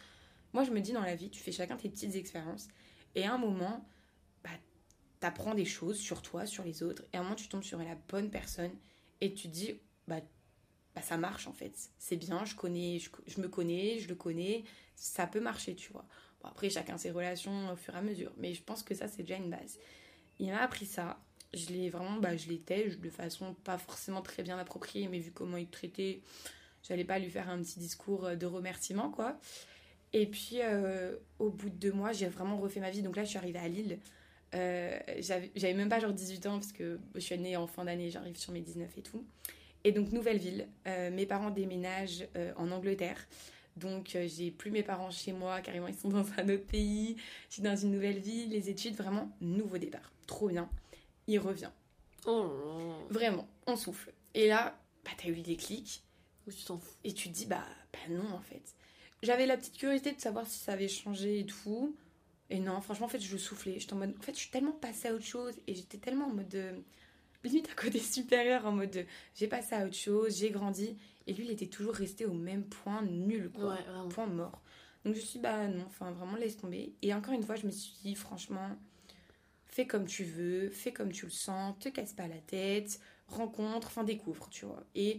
Speaker 2: Moi, je me dis dans la vie, tu fais chacun tes petites expériences. Et à un moment, bah, t'apprends des choses sur toi, sur les autres. Et à un moment, tu tombes sur la bonne personne et tu te dis, bah, bah ça marche en fait. C'est bien, je connais, je, je me connais, je le connais, ça peut marcher, tu vois. Bon, après, chacun ses relations au fur et à mesure. Mais je pense que ça, c'est déjà une base. Il m'a appris ça. Je l'ai vraiment, bah, je l'étais de façon pas forcément très bien appropriée, mais vu comment il traitait, j'allais pas lui faire un petit discours euh, de remerciement, quoi. Et puis, euh, au bout de deux mois, j'ai vraiment refait ma vie. Donc là, je suis arrivée à Lille. Euh, J'avais même pas genre 18 ans, parce que je suis née en fin d'année, j'arrive sur mes 19 et tout. Et donc, nouvelle ville. Mes parents déménagent en Angleterre. Donc, j'ai plus mes parents chez moi, carrément, ils sont dans un autre pays. Je suis dans une nouvelle ville, les études, vraiment, nouveau départ. Trop bien. Il revient.
Speaker 1: Oh là là.
Speaker 2: Vraiment, on souffle. Et là, bah, t'as eu des clics
Speaker 1: Ou tu t'en fous.
Speaker 2: et tu te dis, bah, bah non, en fait. J'avais la petite curiosité de savoir si ça avait changé et tout. Et non, franchement, en fait, je soufflais. J'étais en mode, en fait, je suis tellement passée à autre chose et j'étais tellement en mode de. Limite à côté supérieur, en mode de. J'ai passé à autre chose, j'ai grandi. Et lui, il était toujours resté au même point nul, quoi.
Speaker 1: Ouais.
Speaker 2: Point mort. Donc je me suis dit, bah non, enfin vraiment laisse tomber. Et encore une fois, je me suis dit, franchement, fais comme tu veux, fais comme tu le sens, te casse pas la tête, rencontre, enfin découvre, tu vois. Et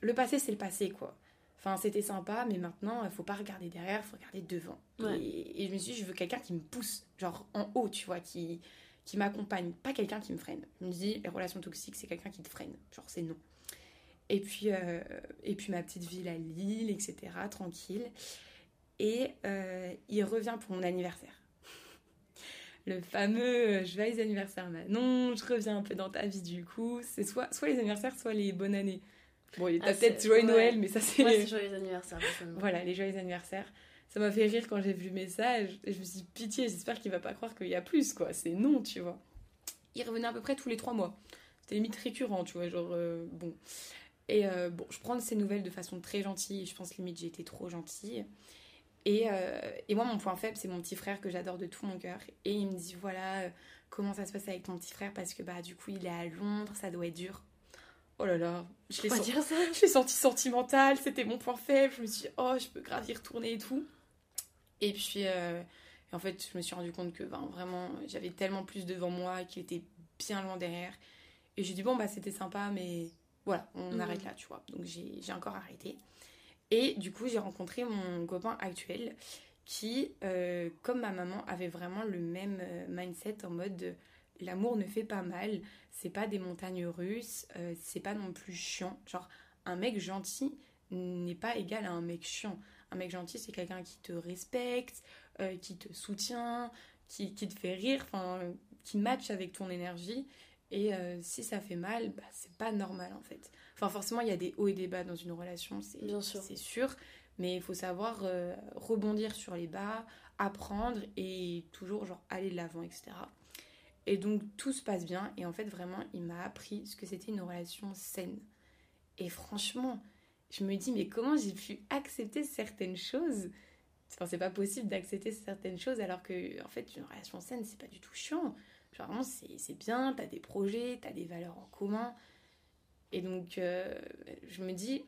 Speaker 2: le passé, c'est le passé, quoi. Enfin, c'était sympa, mais maintenant, il faut pas regarder derrière, il faut regarder devant.
Speaker 1: Ouais.
Speaker 2: Et, et je me suis dit, je veux quelqu'un qui me pousse, genre en haut, tu vois, qui, qui m'accompagne, pas quelqu'un qui me freine. Je me dis, les relations toxiques, c'est quelqu'un qui te freine. Genre, c'est non. Et puis, euh, et puis ma petite ville à Lille, etc., tranquille. Et euh, il revient pour mon anniversaire. Le fameux euh, joyeux anniversaire Manon, je reviens un peu dans ta vie du coup. C'est soit, soit les anniversaires, soit les bonnes années. Bon, a
Speaker 1: Ah,
Speaker 2: peut-être joyeux
Speaker 1: ouais.
Speaker 2: Noël, mais ça c'est...
Speaker 1: Moi, c'est joyeux anniversaire.
Speaker 2: Voilà, les joyeux anniversaires. Ça m'a fait rire quand j'ai vu le message. Et je me suis dit, pitié, j'espère qu'il va pas croire qu'il y a plus, quoi. C'est non, tu vois. Il revenait à peu près tous les trois mois. C'était limite récurrent, tu vois, genre, euh, bon. Et euh, bon, je prends ces nouvelles de façon très gentille. Je pense limite j'ai été trop gentille. Et, euh, et moi, mon point faible, c'est mon petit frère que j'adore de tout mon cœur. Et il me dit, voilà, euh, comment ça se passe avec ton petit frère Parce que, bah, du coup, il est à Londres, ça doit être dur. Oh là là, je l'ai senti je l'ai senti sentimentale, c'était mon point faible. Je me suis dit, oh, je peux grave y retourner et tout. Et puis, euh, en fait, je me suis rendu compte que ben, vraiment, j'avais tellement plus devant moi qu'il était bien loin derrière. Et j'ai dit, bon, bah c'était sympa, mais voilà, on
Speaker 1: Mhm.
Speaker 2: arrête là, tu vois. Donc j'ai j'ai encore arrêté. Et du coup, j'ai rencontré mon copain actuel qui, euh, comme ma maman, avait vraiment le même euh, mindset en mode l'amour ne fait pas mal, c'est pas des montagnes russes, euh, c'est pas non plus chiant. Genre, un mec gentil n'est pas égal à un mec chiant. Un mec gentil, c'est quelqu'un qui te respecte, qui te soutient, qui, te fait rire, qui match avec ton énergie. Et si ça fait mal, bah, c'est pas normal en fait. Enfin, forcément, il y a des hauts et des bas dans une relation, c'est
Speaker 1: Bien sûr.
Speaker 2: c'est sûr. Mais il faut savoir euh, rebondir sur les bas, apprendre et toujours genre aller de l'avant, etc. Et donc tout se passe bien. Et en fait, vraiment, il m'a appris ce que c'était une relation saine. Et franchement, je me dis, mais comment j'ai pu accepter certaines choses? Enfin, c'est pas possible d'accepter certaines choses alors que, en fait, une relation saine, c'est pas du tout chiant. Genre, vraiment, c'est c'est bien, t'as des projets, t'as des valeurs en commun. Et donc, euh, je me dis,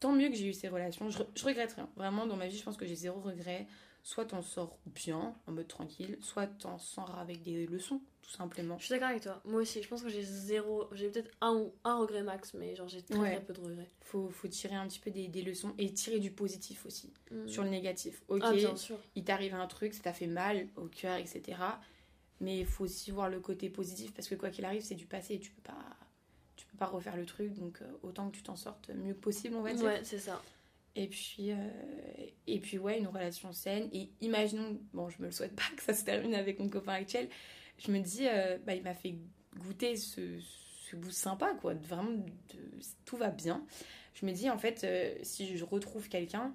Speaker 2: tant mieux que j'ai eu ces relations. Je, je regrette rien. Vraiment, dans ma vie, je pense que j'ai zéro regret. Soit t'en sors bien, en mode tranquille, soit t'en sors avec des leçons, tout simplement.
Speaker 1: Je suis d'accord avec toi. Moi aussi, je pense que j'ai zéro. J'ai peut-être un, ou- un regret max, mais genre j'ai très,
Speaker 2: Ouais.
Speaker 1: très peu de regrets.
Speaker 2: Faut, faut tirer un petit peu des, des leçons et tirer du positif aussi,
Speaker 1: Mm.
Speaker 2: sur le négatif. Ok,
Speaker 1: Ah, bien sûr.
Speaker 2: il t'arrive un truc, ça t'a fait mal au cœur, etc. Mais il faut aussi voir le côté positif parce que quoi qu'il arrive, c'est du passé. Tu peux pas, peux pas refaire le truc, donc euh, autant que tu t'en sortes mieux que possible, on va dire.
Speaker 1: Ouais, c'est ça.
Speaker 2: Et puis, euh, et puis ouais, une relation saine. Et imaginons, bon, je me le souhaite pas que ça se termine avec mon copain actuel. Je me dis, euh, bah, il m'a fait goûter ce, ce goût sympa, quoi. Vraiment, de- tout va bien. Je me dis, en fait, euh, si je retrouve quelqu'un,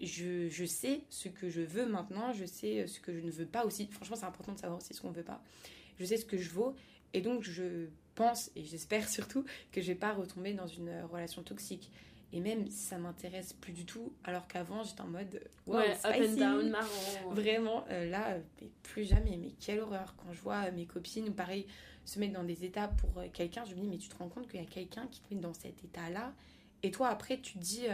Speaker 2: je, je sais ce que je veux maintenant, je sais ce que je ne veux pas aussi. Franchement, c'est important de savoir aussi ce qu'on veut pas. Je sais ce que je vaux. Et donc, je pense, et j'espère surtout, que je vais pas retomber dans une euh, relation toxique. Et même, ça m'intéresse plus du tout, alors qu'avant, j'étais en mode, wow,
Speaker 1: ouais, up and
Speaker 2: spicy.
Speaker 1: down, marrant.
Speaker 2: Vraiment, euh, là, mais plus jamais. Mais quelle horreur. Quand je vois euh, mes copines, pareil, se mettre dans des états pour quelqu'un, je me dis, mais tu te rends compte qu'il y a quelqu'un qui te met dans cet état-là? Et toi, après, tu te dis,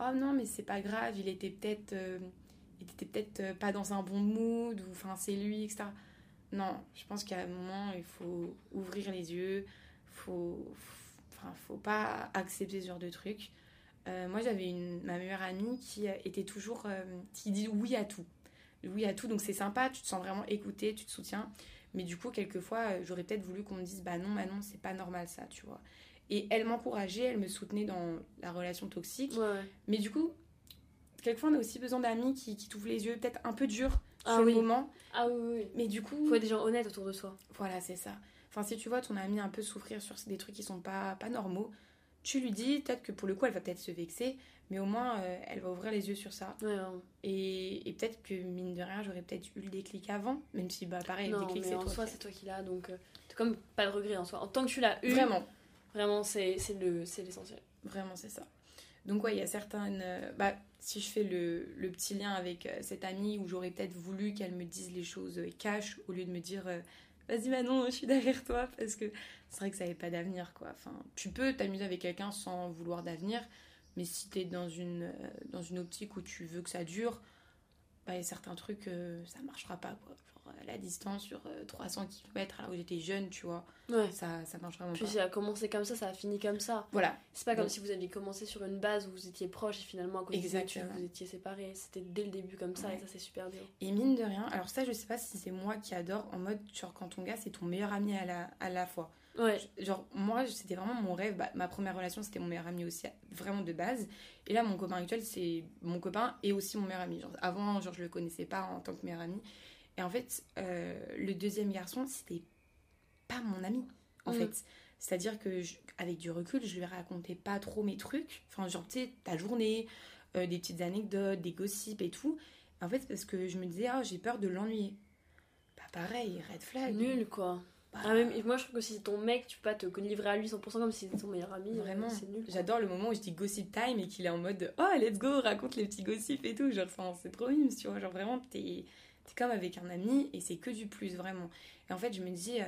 Speaker 2: oh non, mais c'est pas grave, il était peut-être euh, il était peut-être pas dans un bon mood, ou enfin, c'est lui, etc. Non, je pense qu'à un moment, il faut ouvrir les yeux, faut, enfin, faut pas accepter ce genre de trucs. Euh, moi, j'avais une, ma meilleure amie qui euh, était toujours, euh, qui dit oui à tout. Oui à tout, donc c'est sympa, tu te sens vraiment écouté, tu te soutiens. Mais du coup, quelquefois, euh, j'aurais peut-être voulu qu'on me dise, bah non, Manon, c'est pas normal ça, tu vois. Et elle m'encourageait, elle me soutenait dans la relation toxique.
Speaker 1: Ouais, ouais.
Speaker 2: Mais du coup, quelquefois, on a aussi besoin d'amis qui, qui t'ouvrent les yeux, peut-être un peu durs
Speaker 1: Ah oui.
Speaker 2: moment.
Speaker 1: Ah oui.
Speaker 2: Mais du coup,
Speaker 1: Faut être des gens honnêtes autour de soi.
Speaker 2: voilà, c'est ça. Enfin, si tu vois ton ami un peu souffrir sur des trucs qui sont pas, pas normaux, tu lui dis, peut-être que pour le coup, elle va peut-être se vexer, mais au moins, euh, elle va ouvrir les yeux sur ça.
Speaker 1: Ouais.
Speaker 2: Et, et peut-être que, mine de rien, j'aurais peut-être eu le déclic avant, même si, bah, pareil, le déclic, c'est
Speaker 1: en
Speaker 2: toi.
Speaker 1: soi,
Speaker 2: qui-
Speaker 1: c'est toi qui l'as, donc euh, comme pas de regret en soi. En tant que tu l'as eu,
Speaker 2: Vraiment.
Speaker 1: vraiment, c'est c'est le- c'est l'essentiel.
Speaker 2: Vraiment, c'est ça. Donc, ouais, il y a certaines. euh, bah, si je fais le, le petit lien avec euh, cette amie où j'aurais peut-être voulu qu'elle me dise les choses euh, cash au lieu de me dire euh, vas-y, Manon, je suis derrière toi, parce que c'est vrai que ça n'avait pas d'avenir, quoi. Enfin, tu peux t'amuser avec quelqu'un sans vouloir d'avenir, mais si t'es dans une, dans une optique où tu veux que ça dure, bah, certains trucs, ça marchera pas, quoi. Euh, la distance sur euh, 300 km, alors que j'étais jeune, tu vois,
Speaker 1: Ouais.
Speaker 2: ça, ça marche vraiment
Speaker 1: Puis
Speaker 2: pas.
Speaker 1: ça a commencé comme ça, ça a fini comme ça.
Speaker 2: Voilà,
Speaker 1: C'est pas comme si vous aviez commencé sur une base où vous étiez proches et finalement à cause des études
Speaker 2: Exactement.
Speaker 1: vous étiez séparés. C'était dès le début comme ça
Speaker 2: Ouais.
Speaker 1: et ça c'est super dur.
Speaker 2: Et mine de rien, alors ça je sais pas si c'est moi qui adore en mode genre quand ton gars c'est ton meilleur ami à la, à la fois.
Speaker 1: Ouais,
Speaker 2: Genre moi c'était vraiment mon rêve, Bah, ma première relation c'était mon meilleur ami aussi vraiment de base. Et là mon copain actuel c'est mon copain et aussi mon meilleur ami. Genre, avant genre je le connaissais pas en tant que meilleur ami. Et en fait euh, le deuxième garçon c'était pas mon ami en
Speaker 1: Mm.
Speaker 2: fait. C'est-à-dire que je- avec du recul je lui racontais pas trop mes trucs. Enfin genre tu sais ta journée, euh, des petites anecdotes, des gossips et tout. En fait, parce que je me disais, ah, j'ai peur de l'ennuyer. Bah, pareil, red flag.
Speaker 1: nul quoi.
Speaker 2: Bah,
Speaker 1: Ah, même, moi je trouve que si c'est ton mec, tu peux pas te livrer à lui 100% comme si c'était ton meilleur ami. euh,
Speaker 2: Vraiment.
Speaker 1: C'est nul.
Speaker 2: J'adore le moment où je dis gossip time et qu'il est en mode, oh, let's go, raconte les petits gossips et tout. Genre, c'est trop mime, tu vois. Genre, vraiment, t'es t'es comme avec un ami et c'est que du plus, vraiment. Et en fait, je me dis, euh,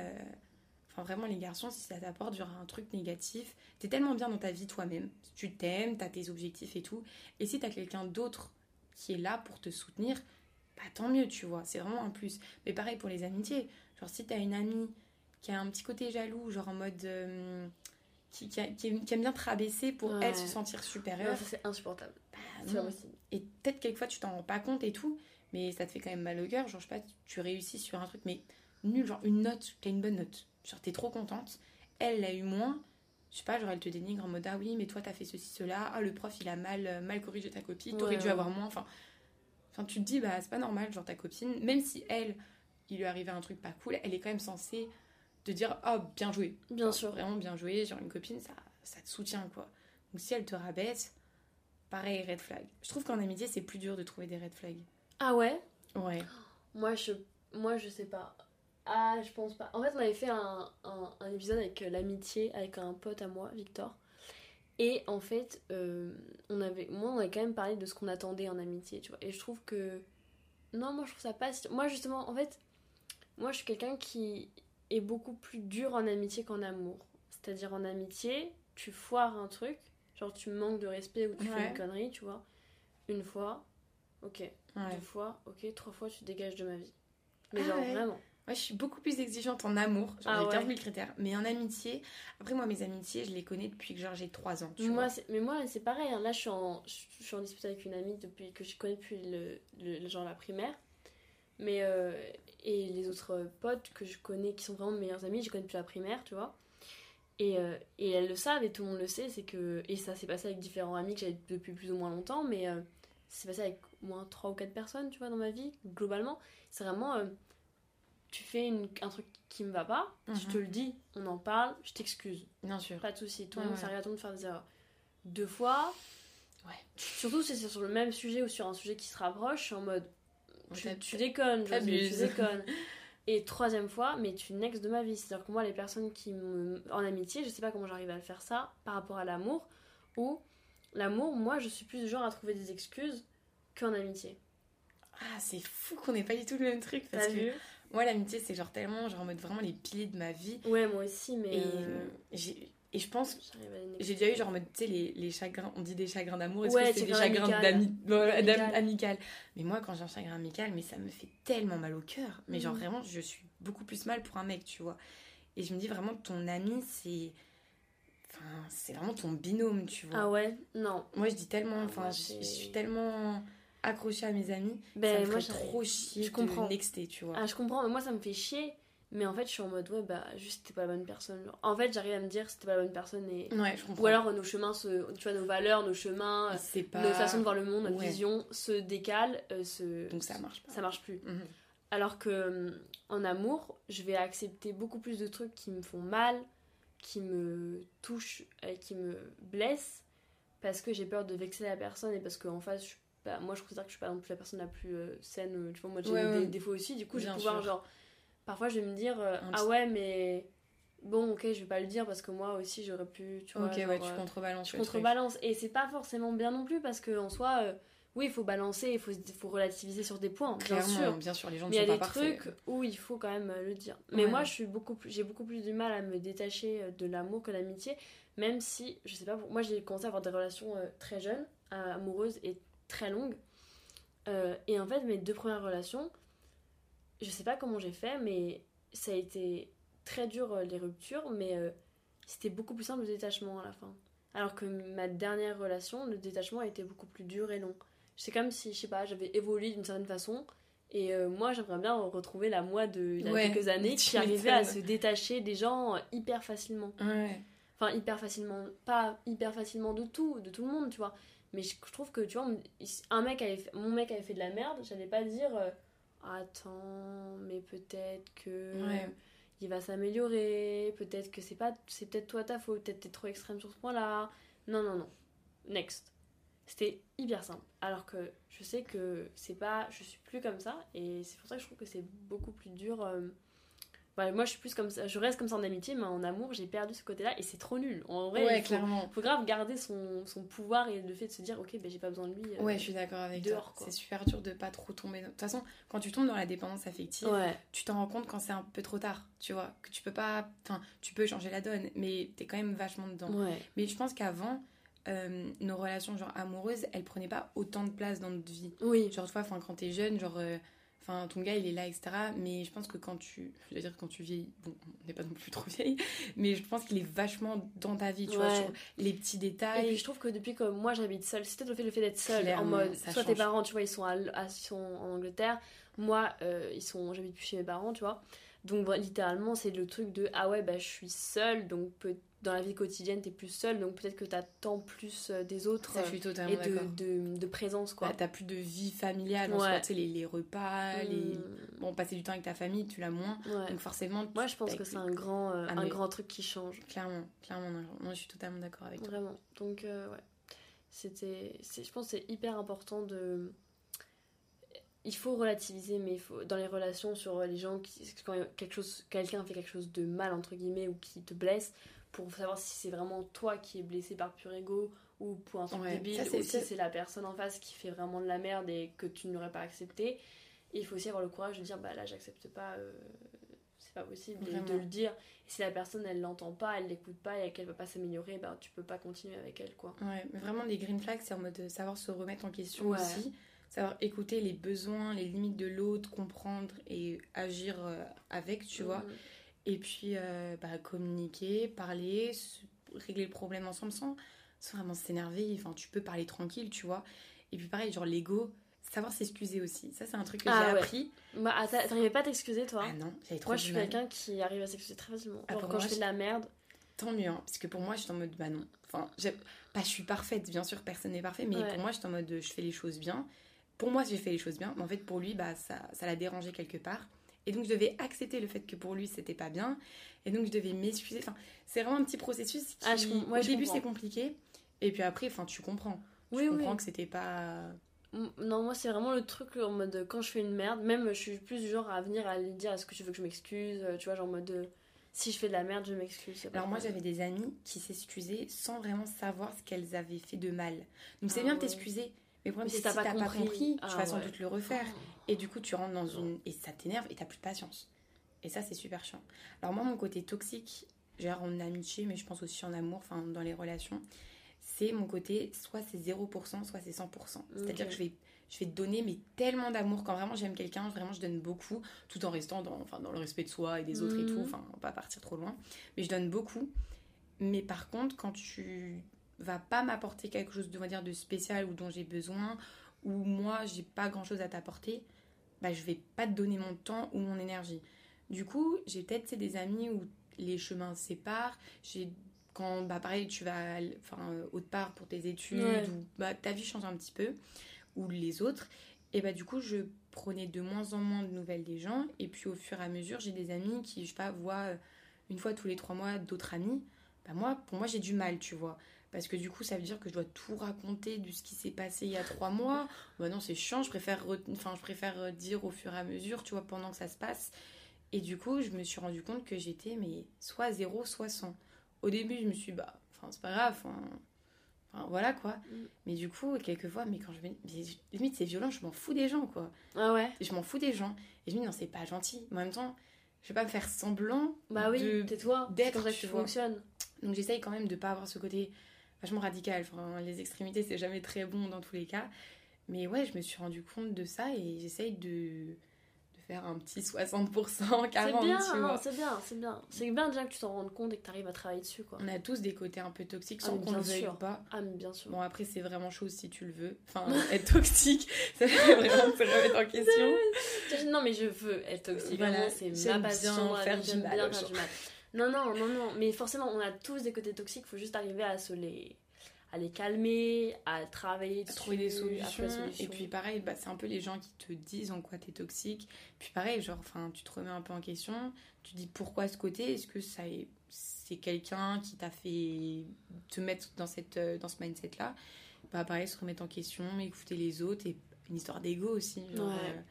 Speaker 2: enfin, vraiment, les garçons, si ça t'apporte genre un truc négatif, t'es tellement bien dans ta vie toi-même. Tu t'aimes, t'as tes objectifs et tout. Et si t'as quelqu'un d'autre qui est là pour te soutenir, bah tant mieux, tu vois, c'est vraiment un plus. Mais pareil pour les amitiés. Genre, si t'as une amie qui a un petit côté jaloux, genre en mode. euh, qui, qui, a- qui aime bien te rabaisser pour
Speaker 1: Ouais.
Speaker 2: elle se sentir supérieure.
Speaker 1: C'est insupportable.
Speaker 2: bah, non. Et peut-être quelquefois tu t'en rends pas compte et tout, mais ça te fait quand même mal au cœur. Genre, je sais pas, tu réussis sur un truc, mais nul, genre une note, t'as une bonne note. Genre, t'es trop contente. Elle l'a eu moins. Je sais pas, genre, elle te dénigre en mode Ah oui, mais toi t'as fait ceci, cela. Ah, le prof il a mal, euh, mal corrigé ta copie, t'aurais
Speaker 1: Ouais,
Speaker 2: dû
Speaker 1: ouais.
Speaker 2: avoir moins. Enfin, enfin, tu te dis, bah, c'est pas normal, genre ta copine, même si elle, il lui arrivait un truc pas cool, elle est quand même censée te dire Oh, bien joué.
Speaker 1: Bien
Speaker 2: Genre,
Speaker 1: sûr.
Speaker 2: Vraiment bien joué. Genre, une copine, ça, ça te soutient, quoi. Donc, si elle te rabaisse, pareil, red flag. Je trouve qu'en amitié, c'est plus dur de trouver des red flags.
Speaker 1: Ah ouais?
Speaker 2: Ouais.
Speaker 1: Moi je, moi, je sais pas. Ah, je pense pas. En fait, on avait fait un, un, un épisode avec euh, l'amitié, avec un pote à moi, Victor. Et en fait, euh, on avait, moi, on avait quand même parlé de ce qu'on attendait en amitié, tu vois. Et je trouve que. Non, moi, je trouve ça pas. si- Moi, justement, en fait, moi, je suis quelqu'un qui est beaucoup plus dur en amitié qu'en amour. C'est-à-dire, en amitié, tu foires un truc, genre, tu manques de respect ou tu fais une connerie, tu vois. Une fois, ok.
Speaker 2: Ouais.
Speaker 1: Deux fois, ok. Trois fois, tu te dégages de ma vie. Mais
Speaker 2: Ah
Speaker 1: genre,
Speaker 2: ouais.
Speaker 1: vraiment.
Speaker 2: Moi, je suis beaucoup plus exigeante en amour. Genre,
Speaker 1: Ah ouais.
Speaker 2: 15 000 critères. Mais en amitié, après, moi, mes amitiés, je les connais depuis que genre j'ai 3 ans. Tu
Speaker 1: Moi,
Speaker 2: vois.
Speaker 1: mais moi, c'est pareil. hein. Là, je suis, en, je, suis en dispute avec une amie depuis que je connais depuis le, genre la primaire. Mais euh, et les autres potes que je connais, qui sont vraiment mes meilleurs amis, je les connais depuis la primaire, tu vois. Et, euh, et elles le savent et tout le monde le sait, c'est que et ça s'est passé avec différents amis que j'avais depuis plus ou moins longtemps, mais euh, c'est passé avec moins trois ou quatre personnes, tu vois, dans ma vie globalement. C'est vraiment euh, tu fais une- un truc qui me va pas, je
Speaker 2: Mhm.
Speaker 1: te le dis, on en parle, je t'excuse.
Speaker 2: Bien sûr.
Speaker 1: Pas de monde
Speaker 2: ouais.
Speaker 1: ça arrive à de faire des erreurs. Deux fois,
Speaker 2: Ouais.
Speaker 1: surtout si c'est sur le même sujet ou sur un sujet qui se rapproche, je suis en mode
Speaker 2: On
Speaker 1: tu, déconnes, José, tu déconnes. Et troisième fois, mais tu nexes de ma vie. C'est-à-dire que moi, les personnes qui me. En amitié, je sais pas comment j'arrive à le faire ça par rapport à l'amour. Ou l'amour, moi, je suis plus du genre à trouver des excuses qu'en amitié.
Speaker 2: Ah, c'est fou qu'on n'ait pas du tout le même truc. Parce
Speaker 1: T'as
Speaker 2: que
Speaker 1: vu?
Speaker 2: moi, l'amitié, c'est genre tellement, genre en mode vraiment les piliers de ma vie.
Speaker 1: Ouais, moi aussi, mais.
Speaker 2: Et,
Speaker 1: euh,
Speaker 2: j'ai- et je pense. J'ai déjà eu genre en mode, tu sais, les, les chagrins, on dit des chagrins d'amour, est-ce
Speaker 1: Ouais,
Speaker 2: que c'est des
Speaker 1: chagrins
Speaker 2: chagrins
Speaker 1: amical.
Speaker 2: Mais moi, quand j'ai un chagrin amical, mais ça me fait tellement mal au cœur. Mais genre
Speaker 1: Mhm.
Speaker 2: vraiment, je suis beaucoup plus mal pour un mec, tu vois. Et je me dis vraiment, ton ami, c'est... Enfin, c'est vraiment ton binôme, tu vois.
Speaker 1: Ah ouais? Non.
Speaker 2: Moi, je dis tellement,
Speaker 1: Ah,
Speaker 2: enfin, je suis tellement accrochée à mes amis,
Speaker 1: Ben,
Speaker 2: ça me
Speaker 1: moi,
Speaker 2: ferait trop chier
Speaker 1: je comprends.
Speaker 2: nexter, tu vois.
Speaker 1: Ah, je comprends, mais moi ça me fait chier. Mais en fait, je suis en mode, ouais, bah, juste, t'es pas la bonne personne. genre. En fait, j'arrive à me dire, c'était pas la bonne personne. Et...
Speaker 2: Ouais, je comprends.
Speaker 1: Ou alors, nos chemins, se... tu vois, nos valeurs, nos chemins, euh,
Speaker 2: pas...
Speaker 1: nos façons de voir le monde, notre
Speaker 2: Ouais.
Speaker 1: vision se décalent. euh, se...
Speaker 2: Donc ça marche pas.
Speaker 1: Ça marche plus.
Speaker 2: Mhm.
Speaker 1: Alors que hum, en amour, je vais accepter beaucoup plus de trucs qui me font mal, qui me touchent et qui me blessent, parce que j'ai peur de vexer la personne et parce qu'en face, je suis pas- moi je considère que je suis pas non plus la personne la plus euh, saine. euh, Tu vois, moi j'ai
Speaker 2: Ouais,
Speaker 1: des
Speaker 2: ouais.
Speaker 1: défauts aussi, du coup je vais pouvoir
Speaker 2: sûr.
Speaker 1: genre. Parfois je vais me dire, euh, ah ouais, mais bon, ok, je vais pas le dire parce que moi aussi j'aurais pu, tu vois.
Speaker 2: Ok,
Speaker 1: genre,
Speaker 2: ouais, tu contrebalances
Speaker 1: contrebalance. Et c'est pas forcément bien non plus parce que en soi, euh, oui, il faut balancer, il faut, relativiser sur des points, bien sûr.
Speaker 2: bien sûr, les gens ne
Speaker 1: Mais il y a
Speaker 2: sont
Speaker 1: des
Speaker 2: pas
Speaker 1: trucs où il faut quand même le dire. Mais
Speaker 2: Ouais.
Speaker 1: moi, je suis beaucoup plus, j'ai beaucoup plus de mal à me détacher de l'amour que l'amitié, même si, je sais pas, moi j'ai commencé à avoir des relations très jeunes, amoureuses et très longues. Euh, et en fait, mes deux premières relations, je sais pas comment j'ai fait, mais ça a été très dur euh, les ruptures, mais euh, c'était beaucoup plus simple le détachement à la fin. Alors que ma dernière relation, le détachement a été beaucoup plus dur et long. C'est comme si, je sais pas, j'avais évolué d'une certaine façon. Et euh, moi, j'aimerais bien retrouver la moi de il y a
Speaker 2: Ouais,
Speaker 1: quelques années qui arrivait à se détacher des gens hyper facilement.
Speaker 2: Ouais.
Speaker 1: Enfin, hyper facilement, pas hyper facilement de tout, de tout le monde, tu vois. Mais je, je trouve que, tu vois, un mec avait fait- mon mec avait fait de la merde, j'allais pas dire euh, Attends, mais peut-être que
Speaker 2: Ouais.
Speaker 1: il va s'améliorer, peut-être que c'est pas c'est peut-être toi ta faute, peut-être t'es trop extrême sur ce point-là. Non, non, non. Next. C'était hyper simple. Alors que je sais que c'est pas. Je suis plus comme ça et c'est pour ça que je trouve que c'est beaucoup plus dur. euh, bah, moi je suis plus comme ça, je reste comme ça en amitié, mais en amour j'ai perdu ce côté-là et c'est trop nul. En vrai,
Speaker 2: ouais,
Speaker 1: il faut,
Speaker 2: clairement.
Speaker 1: faut grave garder son, son pouvoir et le fait de se dire ok, ben j'ai pas besoin de lui. euh,
Speaker 2: Ouais, je suis d'accord avec
Speaker 1: dehors,
Speaker 2: toi. C'est super dur de pas trop tomber. De toute façon, quand tu tombes dans la dépendance affective,
Speaker 1: Ouais,
Speaker 2: tu t'en rends compte quand c'est un peu trop tard, tu vois, que tu peux pas, enfin, tu peux changer la donne, mais t'es quand même vachement dedans.
Speaker 1: ouais.
Speaker 2: Mais je pense qu'avant, euh, nos relations genre amoureuses, elles prenaient pas autant de place dans notre vie.
Speaker 1: Oui.
Speaker 2: Genre, tu vois, enfin, quand t'es jeune, genre, euh, enfin, ton gars, il est là, etc. Mais je pense que quand tu, je veux dire, quand tu vieillis, bon, on n'est pas non plus trop vieille, mais je pense qu'il est vachement dans ta vie, tu vois, sur les petits
Speaker 1: Et
Speaker 2: détails.
Speaker 1: puis je trouve que depuis que moi j'habite seule, c'est peut-être le fait, le fait d'être seule, en mode, soit tes parents, tu vois, ils sont, à, ils sont en Angleterre, moi, euh, ils sont, j'habite plus chez mes parents, tu vois. Donc voilà, littéralement, c'est le truc de, ah ouais, bah je suis seule, donc peut- dans la vie quotidienne, t'es plus seule, donc peut-être que t'attends plus euh, des autres
Speaker 2: Ça, je
Speaker 1: euh, et de, de, de présence, quoi.
Speaker 2: Bah, t'as plus de vie familiale, en soi, tu sais, les, les repas, les...
Speaker 1: Hmm,
Speaker 2: Bon, passer du temps avec ta famille, tu l'as moins.
Speaker 1: ouais.
Speaker 2: Donc forcément,
Speaker 1: Moi, je pense que c'est un grand, euh,
Speaker 2: Ah,
Speaker 1: un
Speaker 2: mais-
Speaker 1: grand truc qui change.
Speaker 2: Clairement, clairement, non, moi je suis totalement d'accord avec toi.
Speaker 1: Vraiment. Donc, euh, ouais. C'était. Je pense que c'est hyper important de. Il faut relativiser, mais il faut, dans les relations sur les gens, qui, quand quelque chose, quelqu'un fait quelque chose de mal, entre guillemets, ou qui te blesse, pour savoir si c'est vraiment toi qui es blessé par pur ego, ou pour un truc
Speaker 2: Ouais,
Speaker 1: débile,
Speaker 2: ça,
Speaker 1: ou si
Speaker 2: c'est-
Speaker 1: la personne en face qui fait vraiment de la merde et que tu n'aurais pas accepté. Et il faut aussi avoir le courage de dire, bah là, j'accepte pas, euh, c'est pas possible, et de le dire. Et si la personne, elle l'entend pas, elle l'écoute pas et qu'elle veut pas s'améliorer, bah tu peux pas continuer avec elle, quoi.
Speaker 2: Ouais, mais vraiment, les green flags, c'est en mode de savoir se remettre en question
Speaker 1: Ouais.
Speaker 2: aussi, savoir écouter les besoins, les limites de l'autre, comprendre et agir euh, avec, tu vois. Et puis, euh, bah, communiquer, parler, régler le problème ensemble sans, sans vraiment s'énerver. Enfin, tu peux parler tranquille, tu vois. Et puis, pareil, genre l'ego, savoir s'excuser aussi. Ça, c'est un truc que
Speaker 1: Ah
Speaker 2: j'ai
Speaker 1: ouais.
Speaker 2: appris.
Speaker 1: Bah, ah, t'a- t'arrivais pas à t'excuser, toi
Speaker 2: Ah non, j'avais trop
Speaker 1: Moi, je suis quelqu'un qui arrive à s'excuser très facilement.
Speaker 2: Ah,
Speaker 1: Genre, quand
Speaker 2: moi,
Speaker 1: je fais
Speaker 2: je-
Speaker 1: de la merde,
Speaker 2: Tant mieux, hein, parce que pour moi, j'étais en mode, bah non. Enfin, bah, je suis parfaite, bien sûr, personne n'est parfait, mais
Speaker 1: Ouais.
Speaker 2: pour moi, j'étais en mode, je fais les choses bien. Pour moi, j'ai fait les choses bien, mais en fait, pour lui, bah, ça, ça l'a dérangé quelque part. Et donc, je devais accepter le fait que pour lui, c'était pas bien. Et donc, je devais m'excuser. Enfin, c'est vraiment un petit processus qui,
Speaker 1: Ah, je com- ouais,
Speaker 2: au
Speaker 1: je
Speaker 2: début, c'est compliqué. Et puis après, enfin, tu comprends.
Speaker 1: oui,
Speaker 2: tu
Speaker 1: oui.
Speaker 2: comprends que c'était pas.
Speaker 1: Non, moi, c'est vraiment le truc en mode quand je fais une merde, même je suis plus du genre à venir à lui dire est-ce que tu veux que je m'excuse euh, Tu vois, genre en mode euh, si je fais de la merde, je m'excuse.
Speaker 2: Alors moi j'avais des amies qui s'excusaient sans vraiment savoir ce qu'elles avaient fait de mal. Donc c'est
Speaker 1: Ah
Speaker 2: bien de
Speaker 1: ouais.
Speaker 2: t'excuser, mais
Speaker 1: Mais
Speaker 2: si
Speaker 1: si
Speaker 2: t'as
Speaker 1: t'as
Speaker 2: pas,
Speaker 1: pas
Speaker 2: compris,
Speaker 1: compris,
Speaker 2: tu
Speaker 1: ah
Speaker 2: vas sans
Speaker 1: ouais.
Speaker 2: doute le refaire. Et du coup tu rentres dans une... Et ça t'énerve et t'as plus de patience. Et ça c'est super chiant. Alors moi mon côté toxique, genre en amitié, mais je pense aussi en amour, enfin dans les relations, c'est mon côté soit c'est 0%, soit c'est 100%. C'est-à-dire
Speaker 1: Ok.
Speaker 2: que je vais, je vais te donner mais tellement d'amour. Quand vraiment j'aime quelqu'un, vraiment je donne beaucoup, tout en restant dans, enfin, dans le respect de soi et des autres et
Speaker 1: Mhm.
Speaker 2: tout. Enfin, on va pas partir trop loin. Mais je donne beaucoup. Mais par contre, quand tu vas pas m'apporter quelque chose de, on va dire, de spécial ou dont j'ai besoin, ou moi j'ai pas grand chose à t'apporter, bah je vais pas te donner mon temps ou mon énergie. Du coup, j'ai peut-être des amis où les chemins se séparent. J'ai quand bah pareil tu vas enfin autre part pour tes études
Speaker 1: Ouais.
Speaker 2: ou bah ta vie change un petit peu ou les autres et bah du coup je prenais de moins en moins de nouvelles des gens et puis au fur et à mesure j'ai des amis qui je sais pas voient euh, une fois tous les trois mois d'autres amis bah moi pour moi j'ai du mal tu vois parce que du coup ça veut dire que je dois tout raconter de ce qui s'est passé il y a trois mois bah non c'est chiant je préfère re- enfin je préfère euh, dire au fur et à mesure tu vois pendant que ça se passe et du coup je me suis rendu compte que j'étais mais soit zéro soit 100 au début je me suis dit, bah enfin c'est pas grave enfin, enfin, voilà quoi
Speaker 1: Mm.
Speaker 2: mais du coup quelquefois mais quand je me mais limite c'est violent je m'en fous des gens quoi
Speaker 1: Ah ouais
Speaker 2: je m'en fous des gens et je me dis non c'est pas gentil mais en même temps je vais pas me faire semblant
Speaker 1: Bah oui,
Speaker 2: de-
Speaker 1: tais-toi.
Speaker 2: D'être, tu
Speaker 1: tu
Speaker 2: vois.
Speaker 1: fonctionnes.
Speaker 2: donc j'essaye quand même de pas avoir ce côté vachement radical. Enfin, les extrémités, c'est jamais très bon dans tous les cas. Mais ouais, je me suis rendu compte de ça et j'essaye de, de faire un petit 60%, 40%,
Speaker 1: C'est bien,
Speaker 2: tu
Speaker 1: c'est bien, c'est bien. C'est bien déjà que tu t'en rendes compte et que t'arrives à travailler dessus, quoi.
Speaker 2: On a tous des côtés un peu toxiques
Speaker 1: Ah,
Speaker 2: sans
Speaker 1: mais
Speaker 2: qu'on le veuille ou pas.
Speaker 1: Ah, mais bien sûr.
Speaker 2: Bon, après, c'est vraiment chaud si tu le veux. Enfin, être toxique, ça fait vraiment se remettre en question.
Speaker 1: Non, mais je veux être toxique.
Speaker 2: Voilà,
Speaker 1: c'est ma passion.
Speaker 2: bien faire
Speaker 1: vie,
Speaker 2: du mal
Speaker 1: bien faire du mal. Non, non, non, non. Mais forcément, on a tous des côtés toxiques. faut juste arriver à se les, à les calmer, à travailler
Speaker 2: à
Speaker 1: dessus,
Speaker 2: trouver des
Speaker 1: à
Speaker 2: solutions. Et puis pareil, bah, c'est un peu les gens qui te disent en quoi t'es toxique. Puis pareil, genre, enfin, tu te remets un peu en question. Tu dis pourquoi ce côté? Est-ce que ça est, c'est quelqu'un qui t'a fait te mettre dans cette, euh, dans ce mindset là Bah pareil, se remettre en question, écouter les autres et une histoire d'ego aussi. genre,
Speaker 1: Ouais.
Speaker 2: euh,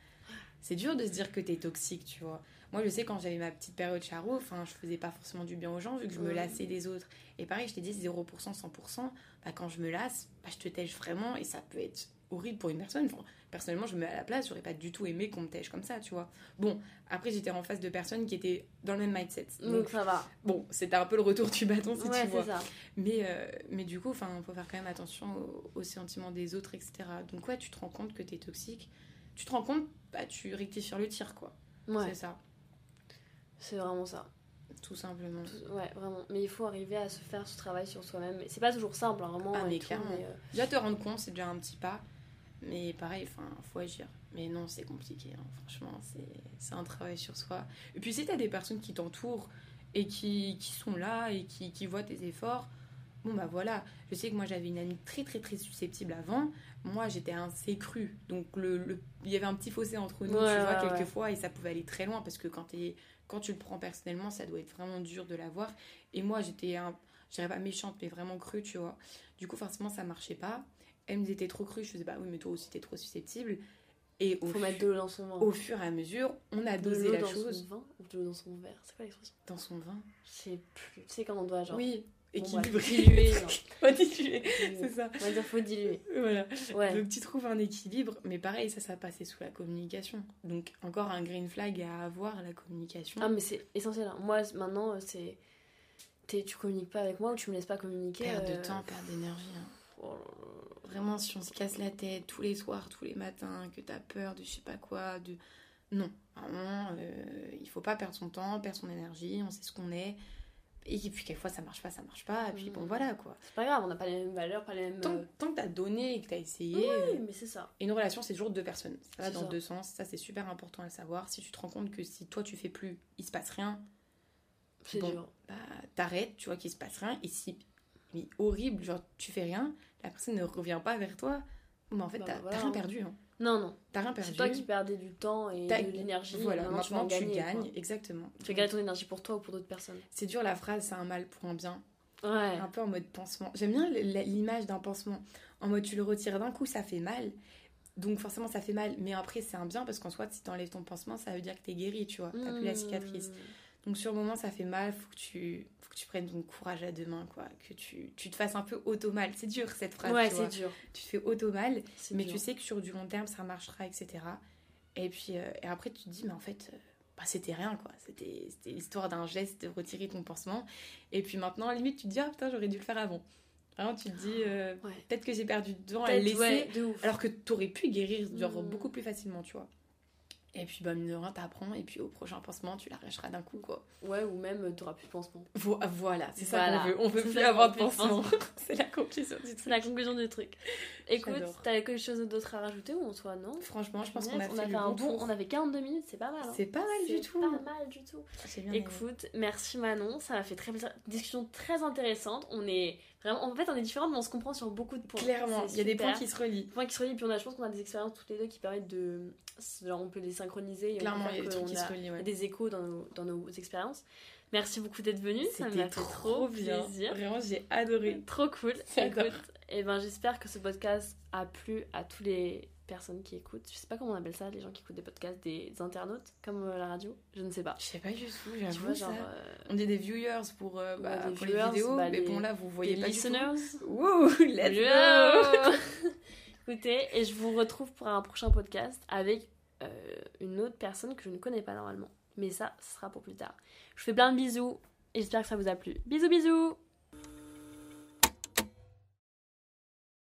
Speaker 2: c'est dur de se dire que t'es toxique, tu vois. Moi, je sais quand j'avais ma petite période charou, enfin, je faisais pas forcément du bien aux gens vu que je me lassais des autres. Et pareil, je t'ai dit 0%, 100%. Bah, quand je me lasse, bah, je te tèche vraiment et ça peut être horrible pour une personne. Enfin, personnellement, je me mets à la place, j'aurais pas du tout aimé qu'on me tèche comme ça, tu vois. Bon, après, j'étais en face de personnes qui étaient dans le même mindset.
Speaker 1: Donc, ça va.
Speaker 2: Bon, c'était un peu le retour du bâton, si
Speaker 1: ouais,
Speaker 2: tu vois.
Speaker 1: ça.
Speaker 2: Mais, euh, mais du coup, il faut faire quand même attention aux, aux sentiments des autres, etc. Donc, ouais, tu te rends compte que t'es toxique. Tu te rends compte, bah, tu rectifies sur le tir, quoi.
Speaker 1: Ouais,
Speaker 2: C'est ça,
Speaker 1: c'est vraiment ça.
Speaker 2: tout simplement.
Speaker 1: Tout- Ouais, vraiment. Mais il faut arriver à se faire ce travail sur soi-même. C'est pas toujours simple, hein, vraiment.
Speaker 2: Ah,
Speaker 1: tout,
Speaker 2: clairement.
Speaker 1: mais, euh,
Speaker 2: Déjà, te rendre compte, c'est déjà un petit pas. Mais pareil, enfin, faut agir. Mais non, c'est compliqué, hein. franchement, c'est- un travail sur soi. Et puis, si t'as des personnes qui t'entourent et qui, qui sont là et qui, qui voient tes efforts, bon bah voilà. Je sais que moi, j'avais une amie très très très susceptible avant. Moi, j'étais assez crue. Donc, le, le- il y avait un petit fossé entre nous,
Speaker 1: Ouais,
Speaker 2: tu vois,
Speaker 1: ouais, ouais.
Speaker 2: quelquefois, et ça pouvait aller très loin parce que quand, t'es- quand tu le prends personnellement, ça doit être vraiment dur de l'avoir. Et moi, j'étais un. Je dirais pas méchante, mais vraiment crue, tu vois. Du coup, forcément, ça marchait pas. Elle me disait t'es trop crue, je faisais bah oui, mais toi aussi t'es trop susceptible. Et au,
Speaker 1: faut
Speaker 2: fu-
Speaker 1: mettre de l'eau dans son vin.
Speaker 2: au fur et à mesure, on a
Speaker 1: de
Speaker 2: dosé
Speaker 1: l'eau
Speaker 2: la
Speaker 1: dans
Speaker 2: chose
Speaker 1: son vin ou de l'eau dans son verre. C'est quoi l'expression?
Speaker 2: Dans son vin.
Speaker 1: Je sais plus. Tu sais quand on doit genre.
Speaker 2: Oui, équilibré.
Speaker 1: diluer,
Speaker 2: dilué,
Speaker 1: Diluer.
Speaker 2: c'est ça.
Speaker 1: On va dire faut diluer.
Speaker 2: Voilà.
Speaker 1: Ouais.
Speaker 2: Donc tu trouves un équilibre, mais pareil, ça, ça passait sous la communication. Donc encore un green flag à avoir, la communication.
Speaker 1: Ah, mais c'est essentiel. hein. Moi, maintenant, euh, c'est. t'es- Tu communiques pas avec moi ou tu me laisses pas communiquer.
Speaker 2: perte
Speaker 1: euh,
Speaker 2: de temps, perte d'énergie. hein.
Speaker 1: oh.
Speaker 2: Vraiment, si on se casse la tête tous les soirs, tous les matins, que t'as peur de je sais pas quoi, de. Non, vraiment, euh, il faut pas perdre son temps, perdre son énergie, on sait ce qu'on est. Et puis, quelquefois, ça marche pas, ça marche pas, et puis bon,
Speaker 1: Mhm.
Speaker 2: voilà quoi.
Speaker 1: C'est pas grave, on n'a pas les mêmes valeurs, pas les mêmes.
Speaker 2: Tant,
Speaker 1: euh,
Speaker 2: tant que t'as donné et que t'as essayé.
Speaker 1: Oui,
Speaker 2: euh,
Speaker 1: mais c'est ça.
Speaker 2: Et une relation, c'est toujours deux personnes. Ça va dans
Speaker 1: ça.
Speaker 2: deux sens, ça c'est super important à le savoir. Si tu te rends compte que si toi tu fais plus, il se passe rien,
Speaker 1: C'est
Speaker 2: Bon.
Speaker 1: dur.
Speaker 2: bah t'arrêtes, tu vois qu'il se passe rien. Et si, mais horrible, genre tu fais rien, la personne ne revient pas vers toi, bah en fait
Speaker 1: Bah,
Speaker 2: t'as
Speaker 1: voilà,
Speaker 2: t'as rien
Speaker 1: hein.
Speaker 2: perdu. Hein.
Speaker 1: Non, non.
Speaker 2: T'as rien perdu.
Speaker 1: C'est toi qui perdais du temps et
Speaker 2: T'as-
Speaker 1: de l'énergie.
Speaker 2: Voilà,
Speaker 1: maintenant,
Speaker 2: maintenant,
Speaker 1: tu, gagner,
Speaker 2: gagnes,
Speaker 1: quoi.
Speaker 2: exactement.
Speaker 1: Tu vas gagner ton énergie pour toi ou pour d'autres personnes.
Speaker 2: C'est dur la phrase, c'est un mal pour un bien.
Speaker 1: Ouais.
Speaker 2: Un peu en mode pansement. J'aime bien l'image d'un pansement. En mode tu le retires d'un coup, ça fait mal. Donc forcément ça fait mal, mais après c'est un bien parce qu'en soi si t'enlèves ton pansement, ça veut dire que t'es guéri, tu vois. T'as plus la cicatrice.
Speaker 1: Mmh.
Speaker 2: Donc sur le moment ça fait mal, faut que tu, tu prennes ton courage à deux mains, quoi. Que tu, tu te fasses un peu auto-mal. C'est dur cette phrase,
Speaker 1: Ouais,
Speaker 2: tu
Speaker 1: c'est dur.
Speaker 2: Tu te fais auto-mal, mais
Speaker 1: dur.
Speaker 2: tu sais que sur du long terme ça marchera, etc. Et puis euh, et après tu te dis, mais en fait, euh, bah, c'était rien, quoi. C'était l'histoire d'un geste de retirer ton pansement. Et puis maintenant, limite, tu te dis, ah putain, j'aurais dû le faire avant. Vraiment, tu te dis, euh,
Speaker 1: Ouais.
Speaker 2: peut-être que j'ai perdu du temps à le laisser,
Speaker 1: ouais, de ouf.
Speaker 2: alors que t'aurais pu guérir genre,
Speaker 1: Mm.
Speaker 2: beaucoup plus facilement, tu vois. Et puis, bah, mine de rien, t'apprends, et puis au prochain pansement, tu l'arracheras d'un coup, quoi.
Speaker 1: Ouais, ou même euh, t'auras plus de pansement.
Speaker 2: Vo- voilà, c'est ça qu'on veut. On veut
Speaker 1: C'est
Speaker 2: plus avoir de pansement. c'est la conclusion du
Speaker 1: C'est
Speaker 2: truc.
Speaker 1: la conclusion du truc. Écoute, t'as quelque chose d'autre à rajouter ou en soi non?
Speaker 2: Franchement, je pense qu'on a fait, le
Speaker 1: un
Speaker 2: bon tour.
Speaker 1: On avait 42 minutes, c'est pas mal. hein.
Speaker 2: C'est pas mal du
Speaker 1: C'est
Speaker 2: tout.
Speaker 1: Pas mal du tout.
Speaker 2: Bien aimé.
Speaker 1: Écoute, merci Manon, ça m'a fait très plaisir. Discussion très intéressante. On est vraiment, en fait, on est différentes, mais on se comprend sur beaucoup de points.
Speaker 2: Clairement, il y a des points qui se relient.
Speaker 1: Points qui se relient, puis on a, je pense qu'on a des expériences toutes les deux qui permettent de, genre, on peut les synchroniser. Et
Speaker 2: Clairement, il y a des
Speaker 1: que
Speaker 2: trucs
Speaker 1: on
Speaker 2: qui
Speaker 1: a
Speaker 2: se relient, ouais.
Speaker 1: des échos dans nos, dans nos expériences. Merci beaucoup d'être venu, ça m'a fait
Speaker 2: trop bien.
Speaker 1: plaisir.
Speaker 2: Vraiment, j'ai adoré.
Speaker 1: Trop cool. Écoute, et ben j'espère que ce podcast a plu à toutes les personnes qui écoutent. Je sais pas comment on appelle ça, les gens qui écoutent des podcasts, des internautes, comme euh, la radio. Je ne sais pas.
Speaker 2: Je sais pas du tout, j'avoue ça.
Speaker 1: euh,
Speaker 2: On dit des viewers pour, euh, bah,
Speaker 1: Ouais, des
Speaker 2: pour
Speaker 1: viewers,
Speaker 2: les vidéos,
Speaker 1: bah,
Speaker 2: mais
Speaker 1: les-
Speaker 2: bon là vous voyez
Speaker 1: des
Speaker 2: pas
Speaker 1: listeners.
Speaker 2: du tout. Wouh, let's go
Speaker 1: Écoutez, et je vous retrouve pour un prochain podcast avec euh, une autre personne que je ne connais pas normalement. Mais ça, ce sera pour plus tard. Je vous fais plein de bisous et j'espère que ça vous a plu. Bisous bisous